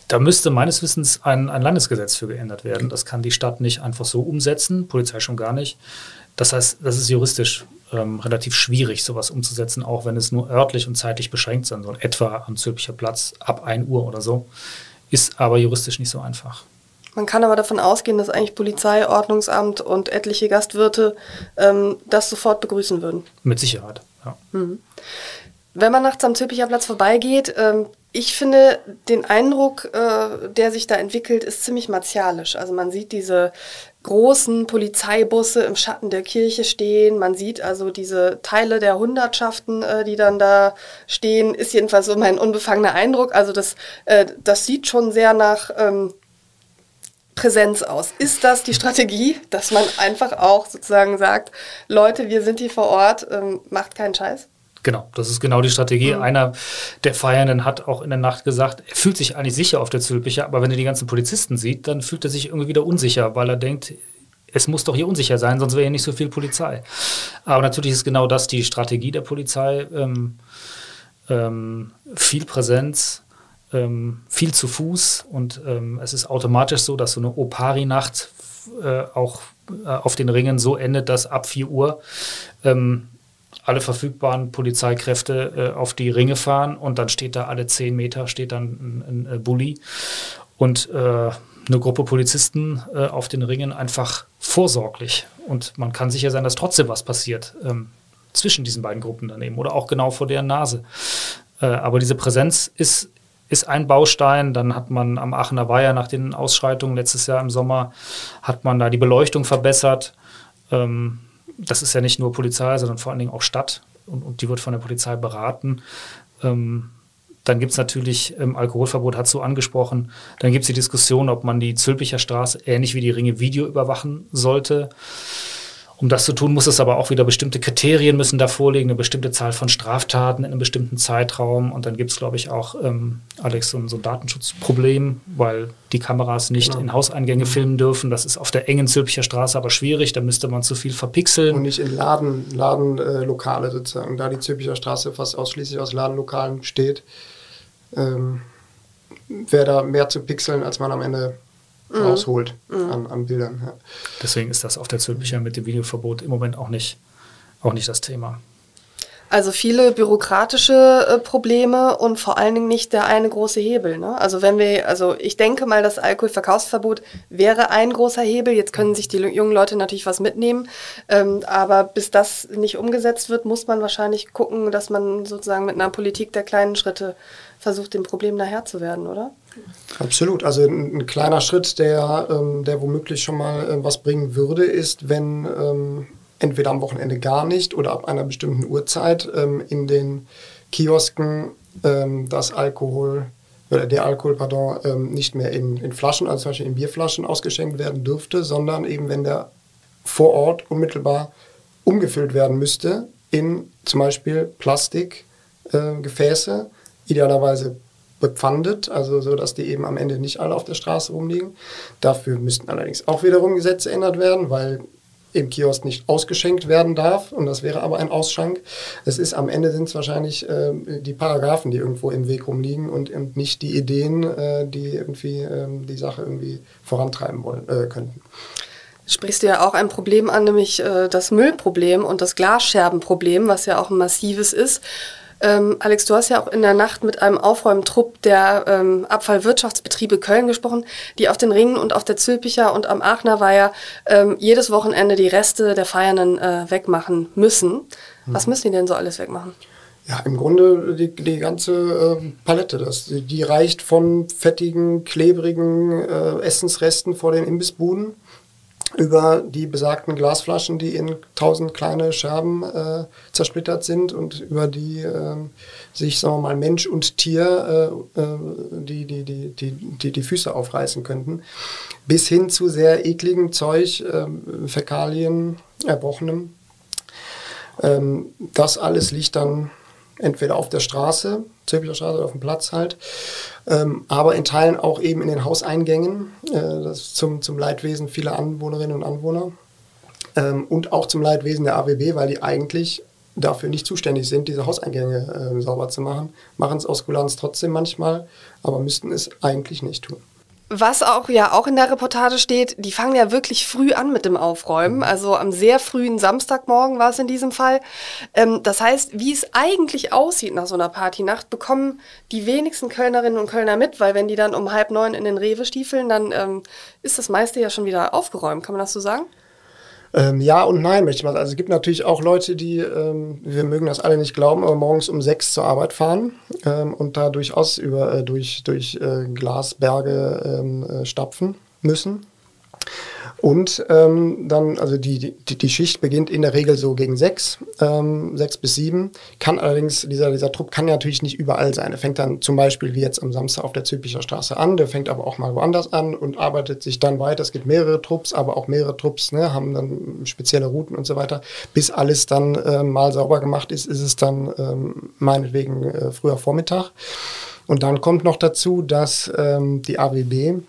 Da müsste meines Wissens ein, ein Landesgesetz für geändert werden. Das kann die Stadt nicht einfach so umsetzen, Polizei schon gar nicht. Das heißt, das ist juristisch ähm, relativ schwierig, sowas umzusetzen, auch wenn es nur örtlich und zeitlich beschränkt sein soll, etwa am Zülpicher Platz ab 1 Uhr oder so. Ist aber juristisch nicht so einfach. Man kann aber davon ausgehen, dass eigentlich Polizei, Ordnungsamt und etliche Gastwirte ähm, das sofort begrüßen würden. Mit Sicherheit, ja. Mhm. Wenn man nachts am Zülpicher Platz vorbeigeht, ähm, ich finde, den Eindruck, äh, der sich da entwickelt, ist ziemlich martialisch. Also man sieht diese großen Polizeibusse im Schatten der Kirche stehen. Man sieht also diese Teile der Hundertschaften, äh, die dann da stehen. Ist jedenfalls so mein unbefangener Eindruck. Also das, äh, das sieht schon sehr nach ähm, Präsenz aus. Ist das die Strategie, dass man einfach auch sozusagen sagt, Leute, wir sind hier vor Ort, ähm, macht keinen Scheiß? Genau, das ist genau die Strategie. Mhm. Einer der Feiernden hat auch in der Nacht gesagt, er fühlt sich eigentlich sicher auf der Zülpicher, aber wenn er die ganzen Polizisten sieht, dann fühlt er sich irgendwie wieder unsicher, weil er denkt, es muss doch hier unsicher sein, sonst wäre hier nicht so viel Polizei. Aber natürlich ist genau das die Strategie der Polizei. Ähm, ähm, viel Präsenz, ähm, viel zu Fuß und ähm, es ist automatisch so, dass so eine Opari-Nacht äh, auch äh, auf den Ringen so endet, dass ab 4 Uhr ähm, alle verfügbaren Polizeikräfte äh, auf die Ringe fahren und dann steht da alle zehn Meter steht dann ein, ein, ein Bulli und äh, eine Gruppe Polizisten äh, auf den Ringen einfach vorsorglich und man kann sicher sein, dass trotzdem was passiert ähm, zwischen diesen beiden Gruppen daneben oder auch genau vor deren Nase. Äh, aber diese Präsenz ist ist ein Baustein. Dann hat man am Aachener Weiher nach den Ausschreitungen letztes Jahr im Sommer, hat man da die Beleuchtung verbessert. Ähm, das ist ja nicht nur Polizei, sondern vor allen Dingen auch Stadt und, und die wird von der Polizei beraten. Ähm, dann gibt es natürlich, ähm, Alkoholverbot hat so angesprochen, dann gibt es die Diskussion, ob man die Zülpicher Straße ähnlich wie die Ringe Video überwachen sollte. Um das zu tun, muss es aber auch wieder bestimmte Kriterien müssen da vorliegen, eine bestimmte Zahl von Straftaten in einem bestimmten Zeitraum. Und dann gibt es, glaube ich, auch, ähm, Alex, so, so, ein Datenschutzproblem, weil die Kameras nicht genau. in Hauseingänge filmen dürfen. Das ist auf der engen Zülpicher Straße aber schwierig, da müsste man zu viel verpixeln. Und nicht in Laden, Ladenlokale äh, sozusagen, da die Zülpicher Straße fast ausschließlich aus Ladenlokalen besteht. Ähm wäre da mehr zu pixeln, als man am Ende mhm. rausholt mhm. An, an, Bildern. Ja. Deswegen ist das auf der Zülpicher mit dem Videoverbot im Moment auch nicht, auch nicht das Thema. Also viele bürokratische äh, Probleme und vor allen Dingen nicht der eine große Hebel. Ne? Also wenn wir, also ich denke mal, das Alkoholverkaufsverbot wäre ein großer Hebel. Jetzt können sich die jungen Leute natürlich was mitnehmen, ähm, aber bis das nicht umgesetzt wird, muss man wahrscheinlich gucken, dass man sozusagen mit einer Politik der kleinen Schritte versucht, dem Problem daher zu werden, oder? Absolut. Also ein, ein kleiner Schritt, der, ähm, der womöglich schon mal äh, was bringen würde, ist, wenn ähm, entweder am Wochenende gar nicht oder ab einer bestimmten Uhrzeit ähm, in den Kiosken ähm, das Alkohol oder der Alkohol, pardon, ähm, nicht mehr in, in Flaschen, also zum Beispiel in Bierflaschen ausgeschenkt werden dürfte, sondern eben wenn der vor Ort unmittelbar umgefüllt werden müsste in zum Beispiel Plastikgefäße, äh, idealerweise bepfandet, also so, dass die eben am Ende nicht alle auf der Straße rumliegen. Dafür müssten allerdings auch wiederum Gesetze ändert werden, weil im Kiosk nicht ausgeschenkt werden darf. Und das wäre aber ein Ausschank. Es ist am Ende sind es wahrscheinlich äh, die Paragraphen, die irgendwo im Weg rumliegen und, und nicht die Ideen, äh, die irgendwie äh, die Sache irgendwie vorantreiben wollen, äh, könnten sprichst du ja auch ein Problem an, nämlich äh, das Müllproblem und das Glasscherbenproblem, was ja auch ein massives ist. Ähm, Alex, du hast ja auch in der Nacht mit einem Aufräumtrupp der ähm, Abfallwirtschaftsbetriebe Köln gesprochen, die auf den Ringen und auf der Zülpicher und am Aachener Weiher ähm, jedes Wochenende die Reste der Feiernden äh, wegmachen müssen. Was hm. müssen die denn so alles wegmachen? Ja, im Grunde die, die ganze äh, Palette. Das, die, die, reicht von fettigen, klebrigen äh, Essensresten vor den Imbissbuden über die besagten Glasflaschen, die in tausend kleine Scherben äh, zersplittert sind und über die äh, sich, sagen wir mal, Mensch und Tier äh, äh, die, die, die, die, die, die Füße aufreißen könnten, bis hin zu sehr ekligem Zeug, äh, Fäkalien, Erbrochenem. Ähm, das alles liegt dann entweder auf der Straße, Zülpicher Straße oder auf dem Platz halt, ähm, aber in Teilen auch eben in den Hauseingängen, äh, das zum, zum Leidwesen vieler Anwohnerinnen und Anwohner ähm, und auch zum Leidwesen der AWB, weil die eigentlich dafür nicht zuständig sind, diese Hauseingänge äh, sauber zu machen, machen es aus Kulanz trotzdem manchmal, aber müssten es eigentlich nicht tun. Was auch ja auch in der Reportage steht, die fangen ja wirklich früh an mit dem Aufräumen. Also am sehr frühen Samstagmorgen war es in diesem Fall. Ähm, das heißt, wie es eigentlich aussieht nach so einer Partynacht, bekommen die wenigsten Kölnerinnen und Kölner mit, weil wenn die dann um halb neun in den Rewe stiefeln, dann ähm, ist das meiste ja schon wieder aufgeräumt. Kann man das so sagen? Ähm, ja und nein, möchte ich mal sagen. Also es gibt natürlich auch Leute, die, ähm, wir mögen das alle nicht glauben, aber morgens um sechs zur Arbeit fahren ähm, und da durchaus über, äh, durch, durch äh, Glasberge ähm, äh, stapfen müssen. Und ähm, dann, also die, die, die Schicht beginnt in der Regel so gegen sechs, ähm, sechs bis sieben. Kann allerdings, dieser, dieser Trupp kann natürlich nicht überall sein. Er fängt dann zum Beispiel wie jetzt am Samstag auf der Zülpicher Straße an, der fängt aber auch mal woanders an und arbeitet sich dann weiter. Es gibt mehrere Trupps, aber auch mehrere Trupps ne, haben dann spezielle Routen und so weiter. Bis alles dann äh, mal sauber gemacht ist, ist es dann ähm, meinetwegen äh, früher Vormittag. Und dann kommt noch dazu, dass ähm, die AWB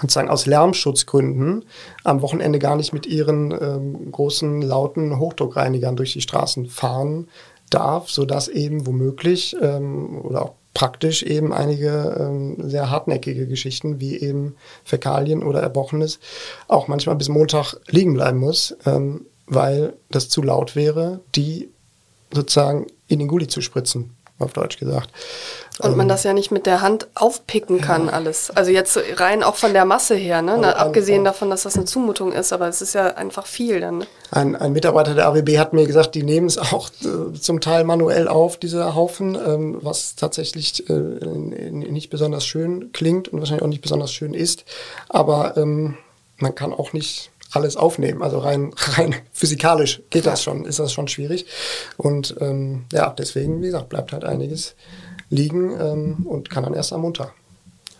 sozusagen aus Lärmschutzgründen am Wochenende gar nicht mit ihren ähm, großen, lauten Hochdruckreinigern durch die Straßen fahren darf, sodass eben womöglich ähm, oder auch praktisch eben einige ähm, sehr hartnäckige Geschichten wie eben Fäkalien oder Erbrochenes auch manchmal bis Montag liegen bleiben muss, ähm, weil das zu laut wäre, die sozusagen in den Gully zu spritzen auf Deutsch gesagt. Und man ähm, das ja nicht mit der Hand aufpicken kann, ja. alles. Also jetzt rein auch von der Masse her, ne? Na, abgesehen davon, dass das eine Zumutung ist, aber es ist ja einfach viel dann. Ne? Ein, ein, Mitarbeiter der AWB hat mir gesagt, die nehmen es auch äh, zum Teil manuell auf, diese Haufen, ähm, was tatsächlich äh, nicht besonders schön klingt und wahrscheinlich auch nicht besonders schön ist. Aber ähm, man kann auch nicht alles aufnehmen. Also rein, [LAUGHS] rein physikalisch geht das schon, ist das schon schwierig. Und ähm, ja, deswegen, wie gesagt, bleibt halt einiges liegen ähm, und kann dann erst am Montag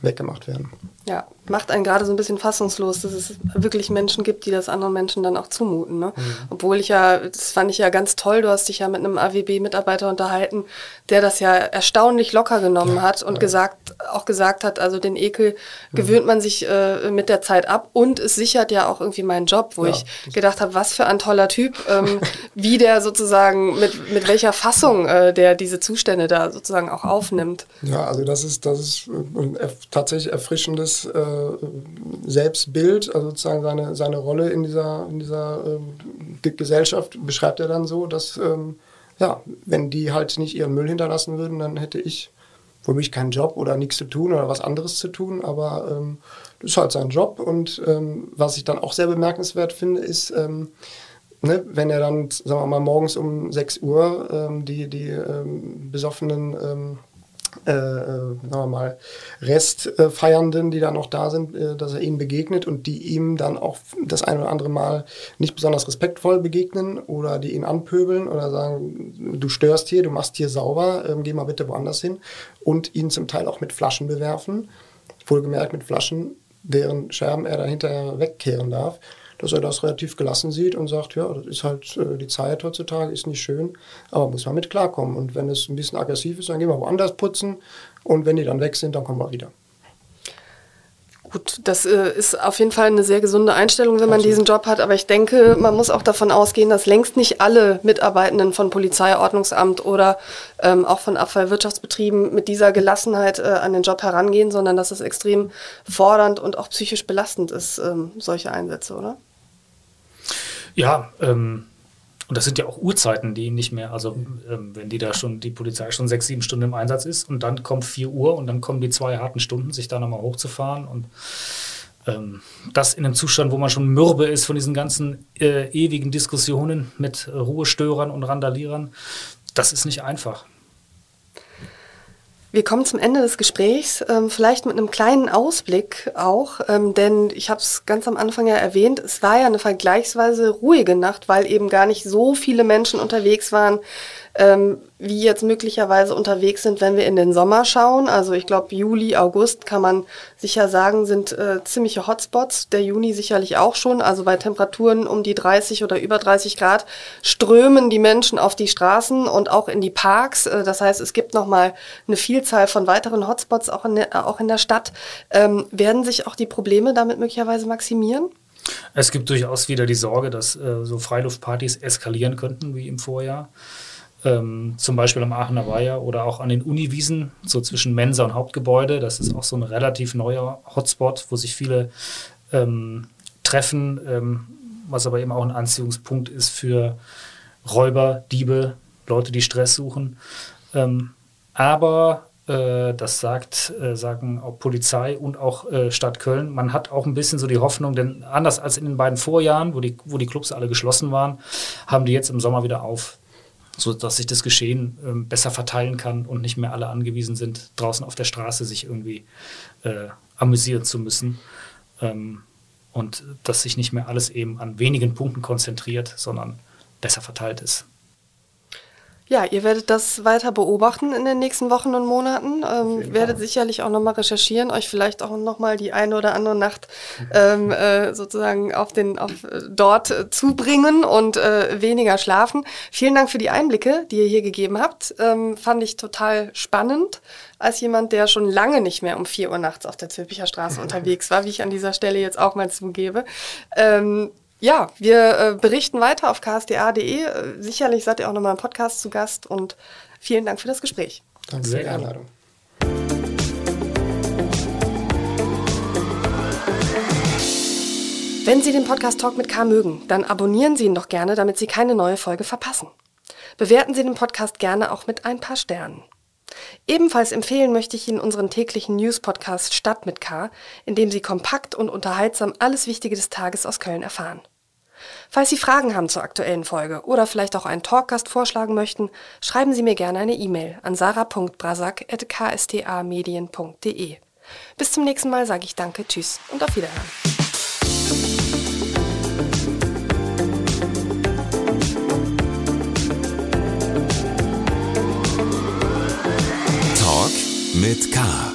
weggemacht werden. Ja, macht einen gerade so ein bisschen fassungslos, dass es wirklich Menschen gibt, die das anderen Menschen dann auch zumuten. Ne? Mhm. Obwohl ich ja, das fand ich ja ganz toll, du hast dich ja mit einem AWB-Mitarbeiter unterhalten, der das ja erstaunlich locker genommen ja, hat und ja. gesagt, auch gesagt hat, also den Ekel mhm. gewöhnt man sich äh, mit der Zeit ab und es sichert ja auch irgendwie meinen Job, wo ja, ich gedacht habe, was für ein toller Typ, ähm, [LAUGHS] wie der sozusagen, mit, mit welcher Fassung äh, der diese Zustände da sozusagen auch aufnimmt. Ja, also das ist, das ist, äh, tatsächlich erfrischendes äh, Selbstbild, also sozusagen seine, seine Rolle in dieser, in dieser äh, Gesellschaft beschreibt er dann so, dass ähm, ja, wenn die halt nicht ihren Müll hinterlassen würden, dann hätte ich für mich keinen Job oder nichts zu tun oder was anderes zu tun, aber ähm, das ist halt sein Job und ähm, was ich dann auch sehr bemerkenswert finde, ist, ähm, ne, wenn er dann, sagen wir mal, morgens um 6 Uhr ähm, die, die ähm, besoffenen ähm, äh, äh, sagen wir mal, Restfeiernden, die da noch da sind, äh, dass er ihnen begegnet und die ihm dann auch das ein oder andere Mal nicht besonders respektvoll begegnen oder die ihn anpöbeln oder sagen, du störst hier, du machst hier sauber, ähm, geh mal bitte woanders hin und ihn zum Teil auch mit Flaschen bewerfen, wohlgemerkt mit Flaschen, deren Scherben er dann hinterher wegkehren darf dass er das relativ gelassen sieht und sagt, ja, das ist halt äh, die Zeit heutzutage, ist nicht schön, aber muss man mit klarkommen. Und wenn es ein bisschen aggressiv ist, dann gehen wir woanders putzen und wenn die dann weg sind, dann kommen wir wieder. Gut, das äh, ist auf jeden Fall eine sehr gesunde Einstellung, wenn man Absolut. diesen Job hat. Aber ich denke, man muss auch davon ausgehen, dass längst nicht alle Mitarbeitenden von Polizei, Ordnungsamt oder ähm, auch von Abfallwirtschaftsbetrieben mit dieser Gelassenheit äh, an den Job herangehen, sondern dass es extrem fordernd und auch psychisch belastend ist, ähm, solche Einsätze, oder? Ja, ähm, und das sind ja auch Uhrzeiten, die nicht mehr, also ähm, wenn die da schon, die Polizei schon sechs, sieben Stunden im Einsatz ist und dann kommt vier Uhr und dann kommen die zwei harten Stunden, sich da nochmal hochzufahren und ähm, das in einem Zustand, wo man schon mürbe ist von diesen ganzen äh, ewigen Diskussionen mit Ruhestörern und Randalierern, das ist nicht einfach. Wir kommen zum Ende des Gesprächs, ähm, vielleicht mit einem kleinen Ausblick auch, ähm, denn ich habe es ganz am Anfang ja erwähnt, es war ja eine vergleichsweise ruhige Nacht, weil eben gar nicht so viele Menschen unterwegs waren, ähm, wie jetzt möglicherweise unterwegs sind, wenn wir in den Sommer schauen. Also ich glaube, Juli, August kann man sicher sagen, sind äh, ziemliche Hotspots. Der Juni sicherlich auch schon. Also bei Temperaturen um die 30 oder über 30 Grad strömen die Menschen auf die Straßen und auch in die Parks. Äh, das heißt, es gibt nochmal eine Vielzahl von weiteren Hotspots auch in der, auch in der Stadt. Ähm, werden sich auch die Probleme damit möglicherweise maximieren? Es gibt durchaus wieder die Sorge, dass äh, so Freiluftpartys eskalieren könnten wie im Vorjahr ähm, zum Beispiel am Aachener Weiher oder auch an den Uniwiesen, so zwischen Mensa und Hauptgebäude. Das ist auch so ein relativ neuer Hotspot, wo sich viele ähm, treffen, ähm, was aber eben auch ein Anziehungspunkt ist für Räuber, Diebe, Leute, die Stress suchen. Ähm, aber äh, das sagt, äh, sagen auch Polizei und auch äh, Stadt Köln. Man hat auch ein bisschen so die Hoffnung, denn anders als in den beiden Vorjahren, wo die, wo die Clubs alle geschlossen waren, haben die jetzt im Sommer wieder auf so dass sich das Geschehen ähm, besser verteilen kann und nicht mehr alle angewiesen sind, draußen auf der Straße sich irgendwie äh, amüsieren zu müssen. Ähm, und dass sich nicht mehr alles eben an wenigen Punkten konzentriert, sondern besser verteilt ist. Ja, ihr werdet das weiter beobachten in den nächsten Wochen und Monaten. Ähm, werdet sicherlich auch nochmal recherchieren, euch vielleicht auch nochmal die eine oder andere Nacht [LAUGHS] ähm, äh, sozusagen auf den, auf, äh, dort äh, zubringen und äh, weniger schlafen. Vielen Dank für die Einblicke, die ihr hier gegeben habt. Ähm, fand ich total spannend als jemand, der schon lange nicht mehr um vier Uhr nachts auf der Zülpicher Straße [LAUGHS] unterwegs war, wie ich an dieser Stelle jetzt auch mal zugebe. Ähm, ja, wir äh, berichten weiter auf ksda.de. Äh, sicherlich seid ihr auch nochmal im Podcast zu Gast und vielen Dank für das Gespräch. Danke für die Einladung. Wenn Sie den Podcast Talk mit K mögen, dann abonnieren Sie ihn doch gerne, damit Sie keine neue Folge verpassen. Bewerten Sie den Podcast gerne auch mit ein paar Sternen. Ebenfalls empfehlen möchte ich Ihnen unseren täglichen News-Podcast Stadt mit K, in dem Sie kompakt und unterhaltsam alles Wichtige des Tages aus Köln erfahren. Falls Sie Fragen haben zur aktuellen Folge oder vielleicht auch einen Talkgast vorschlagen möchten, schreiben Sie mir gerne eine E-Mail an sarah.brasak.ksta-medien.de. Bis zum nächsten Mal sage ich Danke, Tschüss und auf Wiederhören. mit K.